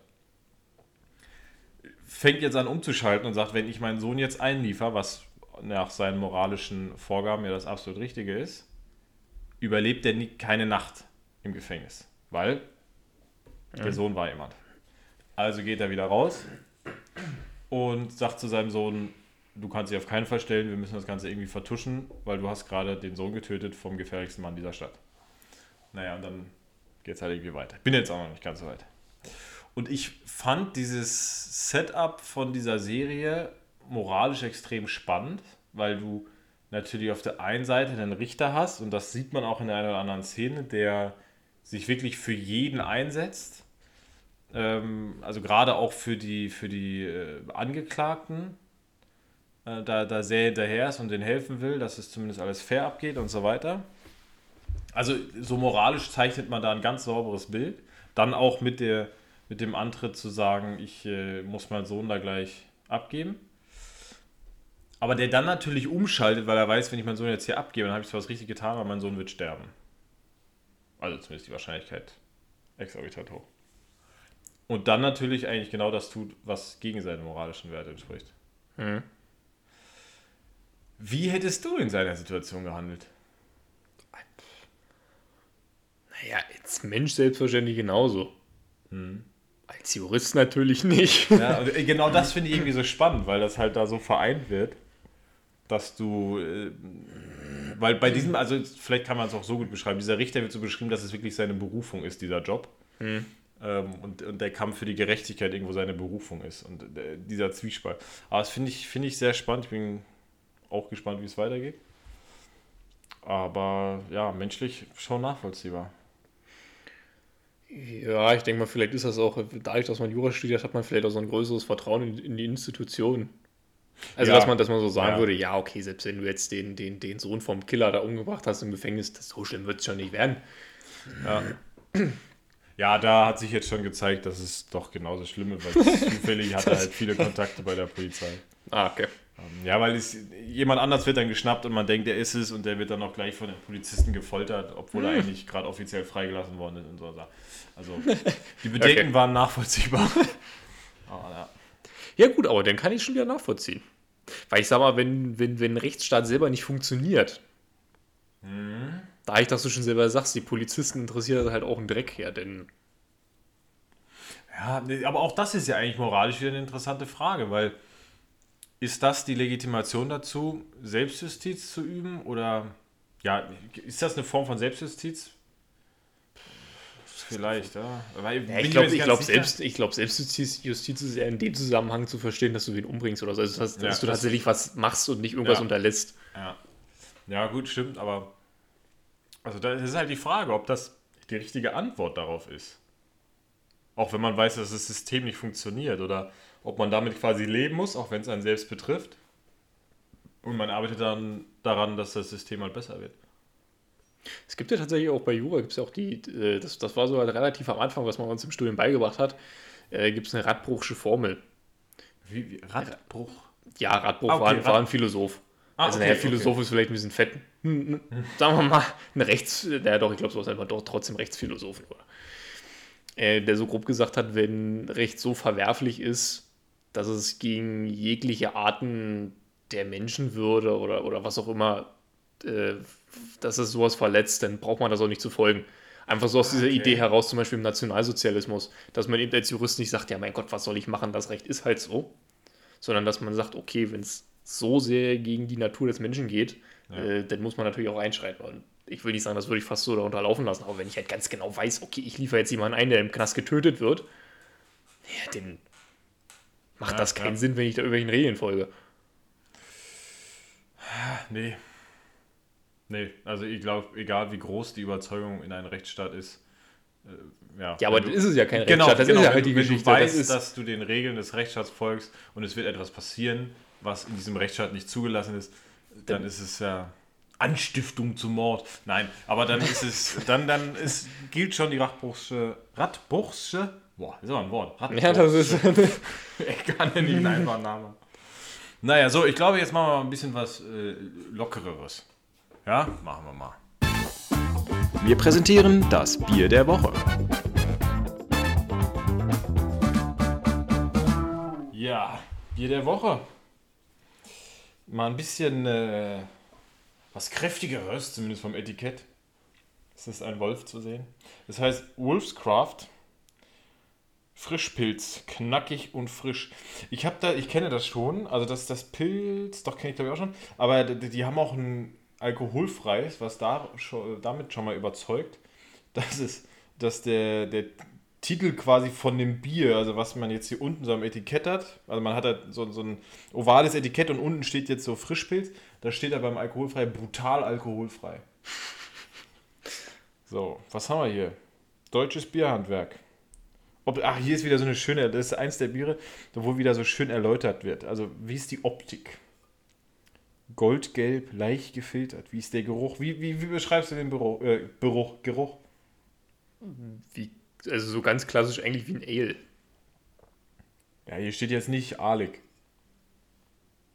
Fängt jetzt an umzuschalten und sagt, wenn ich meinen Sohn jetzt einliefer, was nach seinen moralischen Vorgaben ja das absolut Richtige ist, überlebt er nie, keine Nacht im Gefängnis, weil ja. der Sohn war jemand. Also geht er wieder raus und sagt zu seinem Sohn, du kannst dich auf keinen Fall stellen, wir müssen das Ganze irgendwie vertuschen, weil du hast gerade den Sohn getötet vom gefährlichsten Mann dieser Stadt. Naja, und dann geht es halt irgendwie weiter. Bin jetzt auch noch nicht ganz so weit. Und ich fand dieses Setup von dieser Serie moralisch extrem spannend, weil du natürlich auf der einen Seite einen Richter hast, und das sieht man auch in der einen oder anderen Szene, der sich wirklich für jeden einsetzt. Ähm, also gerade auch für die, für die äh, Angeklagten, äh, da, da sehr hinterher ist und denen helfen will, dass es zumindest alles fair abgeht und so weiter. Also so moralisch zeichnet man da ein ganz sauberes Bild. Dann auch mit, der, mit dem Antritt zu sagen, ich äh, muss meinen Sohn da gleich abgeben. Aber der dann natürlich umschaltet, weil er weiß, wenn ich meinen Sohn jetzt hier abgebe, dann habe ich zwar was richtig getan, aber mein Sohn wird sterben. Also zumindest die Wahrscheinlichkeit exorbitant hoch. Und dann natürlich eigentlich genau das tut, was gegen seine moralischen Werte entspricht. Mhm. Wie hättest du in seiner Situation gehandelt? Naja, als Mensch selbstverständlich genauso. Mhm. Als Jurist natürlich nicht. Ja, und genau das finde ich irgendwie so spannend, weil das halt da so vereint wird dass du, äh, weil bei diesem, also vielleicht kann man es auch so gut beschreiben, dieser Richter wird so beschrieben, dass es wirklich seine Berufung ist, dieser Job. Mhm. Ähm, und, und der Kampf für die Gerechtigkeit irgendwo seine Berufung ist und äh, dieser Zwiespalt. Aber das finde ich, find ich sehr spannend. Ich bin auch gespannt, wie es weitergeht. Aber ja, menschlich schon nachvollziehbar. Ja, ich denke mal, vielleicht ist das auch, dadurch, dass man Jura studiert, hat man vielleicht auch so ein größeres Vertrauen in, in die Institution. Also, ja. dass, man, dass man so sagen ja. würde, ja, okay, selbst wenn du jetzt den, den, den Sohn vom Killer da umgebracht hast im Gefängnis, das, so schlimm wird es schon nicht werden. Ja. ja, da hat sich jetzt schon gezeigt, dass es doch genauso schlimm ist, weil zufällig hat er halt viele Kontakte bei der Polizei. Ah, okay. Ähm, ja, weil es, jemand anders wird dann geschnappt und man denkt, er ist es und der wird dann auch gleich von den Polizisten gefoltert, obwohl er hm. eigentlich gerade offiziell freigelassen worden ist und so. Also die Bedenken okay. waren nachvollziehbar. Aber, ja. Ja, gut, aber dann kann ich schon wieder nachvollziehen. Weil ich sag mal, wenn, wenn, wenn Rechtsstaat selber nicht funktioniert, mhm. da ich das schon selber sagst, die Polizisten interessiert halt auch ein Dreck her, denn. Ja, aber auch das ist ja eigentlich moralisch wieder eine interessante Frage, weil ist das die Legitimation dazu, Selbstjustiz zu üben? Oder ja, ist das eine Form von Selbstjustiz? Vielleicht, ja. Weil, ja ich glaube, ich glaube selbst, ich glaube Selbstjustiz Justiz ist eher in dem Zusammenhang zu verstehen, dass du wen umbringst oder so. Also, dass, dass du tatsächlich was machst und nicht irgendwas ja. unterlässt. Ja. ja, gut, stimmt, aber also da ist halt die Frage, ob das die richtige Antwort darauf ist. Auch wenn man weiß, dass das System nicht funktioniert oder ob man damit quasi leben muss, auch wenn es einen selbst betrifft. Und man arbeitet dann daran, dass das System halt besser wird. Es gibt ja tatsächlich auch bei Jura, gibt es ja auch die, äh, das, das war so halt relativ am Anfang, was man uns im Studium beigebracht hat, äh, gibt es eine Radbruchsche Formel. Wie, wie Radbruch? Ja, Radbruch ah, okay, war, Rad war, ein Philosoph. Ah, also, okay, naja, Philosoph okay. ist vielleicht ein bisschen fett. Hm, hm, sagen wir mal, ein Rechts, naja doch, ich glaube, so ist einfach doch trotzdem Rechtsphilosophen, oder? Äh, der so grob gesagt hat, wenn Recht so verwerflich ist, dass es gegen jegliche Arten der Menschenwürde oder, oder was auch immer äh, dass es sowas verletzt, dann braucht man das auch nicht zu folgen. Einfach so aus dieser okay. Idee heraus, zum Beispiel im Nationalsozialismus, dass man eben als Jurist nicht sagt, ja mein Gott, was soll ich machen, das Recht ist halt so, sondern dass man sagt, okay, wenn es so sehr gegen die Natur des Menschen geht, ja. äh, dann muss man natürlich auch einschreiten. Und ich will nicht sagen, das würde ich fast so darunter laufen lassen, aber wenn ich halt ganz genau weiß, okay, ich liefere jetzt jemanden ein, der im Knast getötet wird, ja, dann macht ja, das keinen ja. Sinn, wenn ich da irgendwelchen Regeln folge. Nee, Nee, also ich glaube, egal wie groß die Überzeugung in einem Rechtsstaat ist, äh, ja. Ja, aber dann ist es ja kein genau, Rechtsstaat, das genau, ist ja halt die Geschichte. Wenn du weißt, das dass du den Regeln des Rechtsstaats folgst und es wird etwas passieren, was in diesem Rechtsstaat nicht zugelassen ist, dann, dann ist es ja Anstiftung zum Mord. Nein, aber dann ist es, dann, dann ist, gilt schon die Radbruchsche, Radbruchsche, boah, das ist aber ein Wort. Ja, das ist, ich kann ja nicht einen Namen. Naja, so, ich glaube, jetzt machen wir mal ein bisschen was äh, Lockereres. Ja, machen wir mal. Wir präsentieren das Bier der Woche. Ja, Bier der Woche. Mal ein bisschen äh, was kräftigeres, zumindest vom Etikett. Es ist ein Wolf zu sehen. Das heißt Wolfscraft. Frischpilz, knackig und frisch. Ich habe da, ich kenne das schon, also das, das Pilz, doch kenne ich glaube ich auch schon, aber die, die haben auch ein alkoholfreies, was da schon, damit schon mal überzeugt, dass, es, dass der, der Titel quasi von dem Bier, also was man jetzt hier unten so am Etikett hat, also man hat halt so, so ein ovales Etikett und unten steht jetzt so Frischpilz, da steht aber beim alkoholfrei brutal alkoholfrei. So, was haben wir hier? Deutsches Bierhandwerk. Ob, ach, hier ist wieder so eine schöne, das ist eins der Biere, wo wieder so schön erläutert wird. Also, wie ist die Optik? Goldgelb, leicht gefiltert. Wie ist der Geruch? Wie, wie, wie beschreibst du den Geruch? Äh, Geruch, Geruch? Wie, also so ganz klassisch eigentlich wie ein Ale. Ja, hier steht jetzt nicht aalig.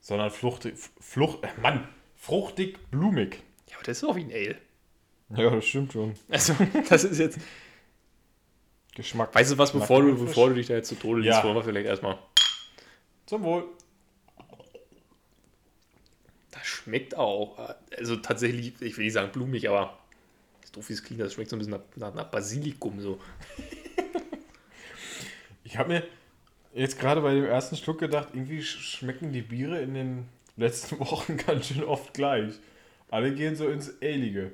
Sondern fluchtig, flucht, äh, Mann, fruchtig, blumig. Ja, aber das ist auch wie ein Ale. Ja, das stimmt schon. Also, das ist jetzt. Geschmack. Weißt du was, bevor du, bevor du dich da jetzt zu Tode liest, ja. wollen wir vielleicht erstmal. Zum Wohl. Schmeckt auch. Also tatsächlich, ich will nicht sagen blumig, aber das doof ist clean, das schmeckt so ein bisschen nach, nach Basilikum so. ich habe mir jetzt gerade bei dem ersten Schluck gedacht, irgendwie schmecken die Biere in den letzten Wochen ganz schön oft gleich. Alle gehen so ins Ähnliche.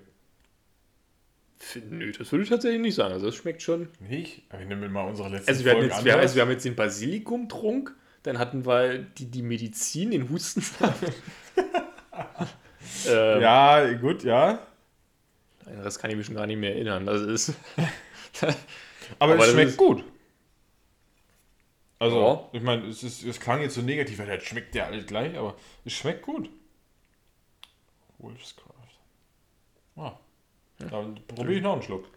Nö, das würde ich tatsächlich nicht sagen. Also das schmeckt schon. Nicht? Aber ich nehme mal unsere letzte also wir, Folge jetzt, wir, also wir haben jetzt den Basilikumtrunk, dann hatten wir die, die Medizin, den Hustensaft. ähm, ja, gut, ja. Das kann ich mich schon gar nicht mehr erinnern. Das ist. aber, aber, es schmeckt ist, gut. Also, ja. ich meine, es, es klang jetzt so negativ, weil das schmeckt ja alles gleich, aber es schmeckt gut. Wolfscraft. Ah. Dann probiere ich noch einen Schluck.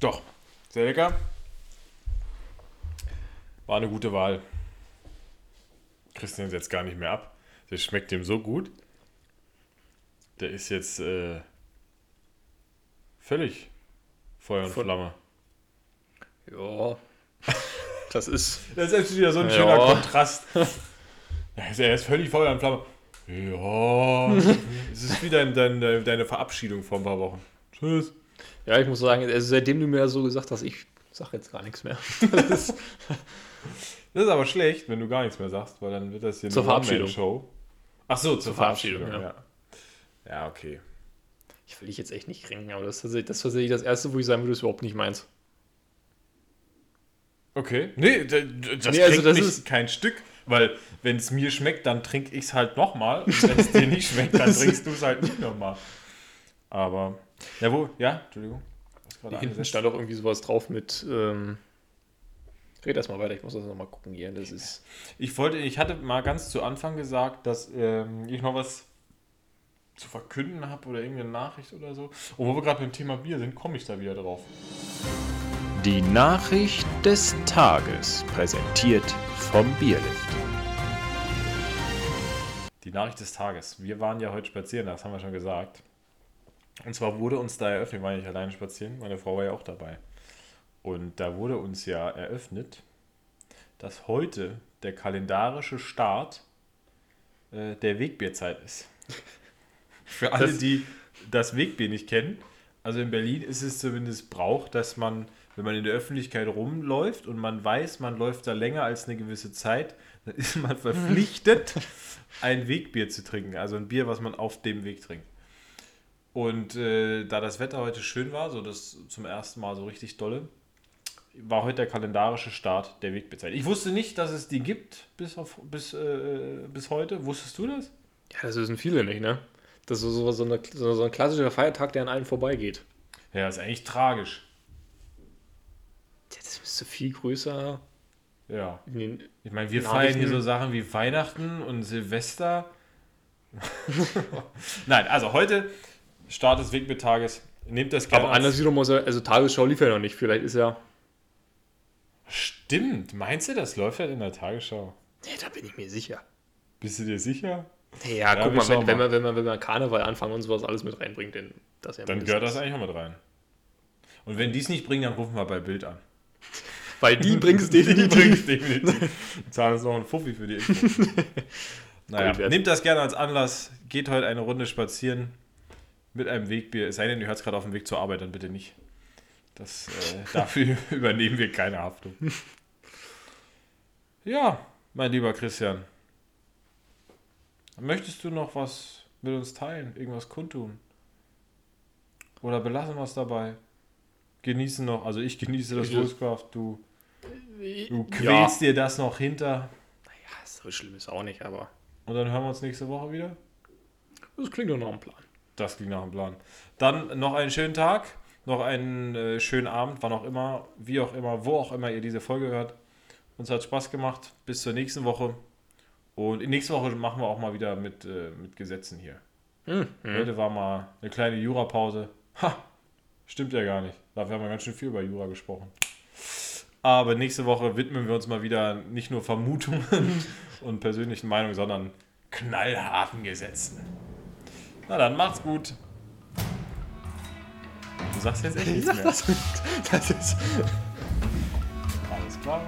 Doch, sehr lecker. War eine gute Wahl. Christian setzt gar nicht mehr ab. Das schmeckt ihm so gut. Der ist jetzt äh, völlig Feuer und Von, Flamme. Ja, das ist. das ist jetzt wieder so ein ja. schöner Kontrast. Er ist völlig Feuer und Flamme. Ja. es ist wieder dein, dein, deine Verabschiedung vor ein paar Wochen. Tschüss. Ja, ich muss sagen, also seitdem du mir so gesagt hast, ich sage jetzt gar nichts mehr. Das ist aber schlecht, wenn du gar nichts mehr sagst, weil dann wird das hier Zur eine Verabschiedung. Ach so, zur, Zur Verabschiedung, Verabschiedung, ja. Ja, okay. Ich will dich jetzt echt nicht kränken, aber das ist tatsächlich das, ist tatsächlich das Erste, wo ich sagen würde, ist überhaupt nicht meins. Okay. Nee, das, Nee, also das ist- kein Stück, weil wenn es mir schmeckt, dann trinke ich es halt nochmal. Und wenn es dir nicht schmeckt, dann trinkst du es halt nicht nochmal. Aber, ja, wo? Ja, Entschuldigung. Hinten stand auch irgendwie sowas drauf mit. Ähm, red erst mal weiter, ich muss das nochmal gucken hier. Das ist. Ich wollte, ich hatte mal ganz zu Anfang gesagt, dass ähm, ich noch was zu verkünden habe oder irgendeine Nachricht oder so. Und wo wir gerade beim Thema Bier sind, komme ich da wieder drauf. Die Nachricht des Tages, präsentiert vom Bierlift. Die Nachricht des Tages. Wir waren ja heute spazieren, das haben wir schon gesagt. Und zwar wurde uns da eröffnet, waren nicht alleine spazieren, meine Frau war ja auch dabei. Und da wurde uns ja eröffnet, dass heute der kalendarische Start äh, der Wegbierzeit ist. Für alle, Das- die das Wegbier nicht kennen, also in Berlin ist es zumindest Brauch, dass man, wenn man in der Öffentlichkeit rumläuft und man weiß, man läuft da länger als eine gewisse Zeit, dann ist man verpflichtet, ein Wegbier zu trinken. Also ein Bier, was man auf dem Weg trinkt. Und äh, da das Wetter heute schön war, so das zum ersten Mal so richtig dolle, war heute der kalendarische Start der Wegbierzeit. Ich wusste nicht, dass es die gibt bis, auf, bis, äh, bis heute. Wusstest du das? Ja, das wissen viele nicht, ne? Das ist so, so, eine, so, so ein klassischer Feiertag, der an allen vorbeigeht. Ja, ist eigentlich tragisch. Ja, Das müsste viel größer Ja. den. Ich meine, wir feiern hier so Sachen wie Weihnachten und Silvester. Nein, also heute Start des Wegbiertages. Nehmt das gerne. Aber als- anders wiederum, muss er- also Tagesschau lief ja noch nicht. Vielleicht ist ja. Stimmt. Meinst du, das läuft halt in der Tagesschau? Nee, da bin ich mir sicher. Bist du dir sicher? Ja, Ja, guck mal, wenn, wenn, mal. man, wenn, man, wenn man Karneval anfangen und sowas alles mit reinbringt, dann das ja Dann gehört das eigentlich auch mit rein. Und wenn die es nicht bringen, dann rufen wir bei Bild an. Weil die bringst Die definitiv. bringen es definitiv. Die zahlen uns noch einen Fuffi für die Info. naja, Gold nehmt das gerne als Anlass. Geht heute eine Runde spazieren mit einem Wegbier. Es sei denn, ihr hört es gerade auf dem Weg zur Arbeit, dann bitte nicht. Das, äh, dafür übernehmen wir keine Haftung. Ja, mein lieber Christian. Möchtest du noch was mit uns teilen? Irgendwas kundtun? Oder belassen wir es dabei? Genießen noch, also ich genieße das Wurstkraft, du, du Ja. quälst dir das noch hinter. Ja, so schlimm ist auch nicht, aber Und dann hören wir uns nächste Woche wieder. das klingt doch nach einem Plan. Das ging nach dem Plan. Dann noch einen schönen Tag, noch einen äh, schönen Abend, wann auch immer, wie auch immer, wo auch immer ihr diese Folge hört. Uns hat Spaß gemacht. Bis zur nächsten Woche. Und in nächste Woche machen wir auch mal wieder mit, äh, mit Gesetzen hier. Hm, Heute war mal eine kleine Jura-Pause. Ha! Stimmt ja gar nicht. Dafür haben wir ganz schön viel über Jura gesprochen. Aber nächste Woche widmen wir uns mal wieder nicht nur Vermutungen und persönlichen Meinungen, sondern knallharten Gesetzen. Na dann, macht's gut. Du sagst jetzt echt nichts mehr. Das ist. Alles klar.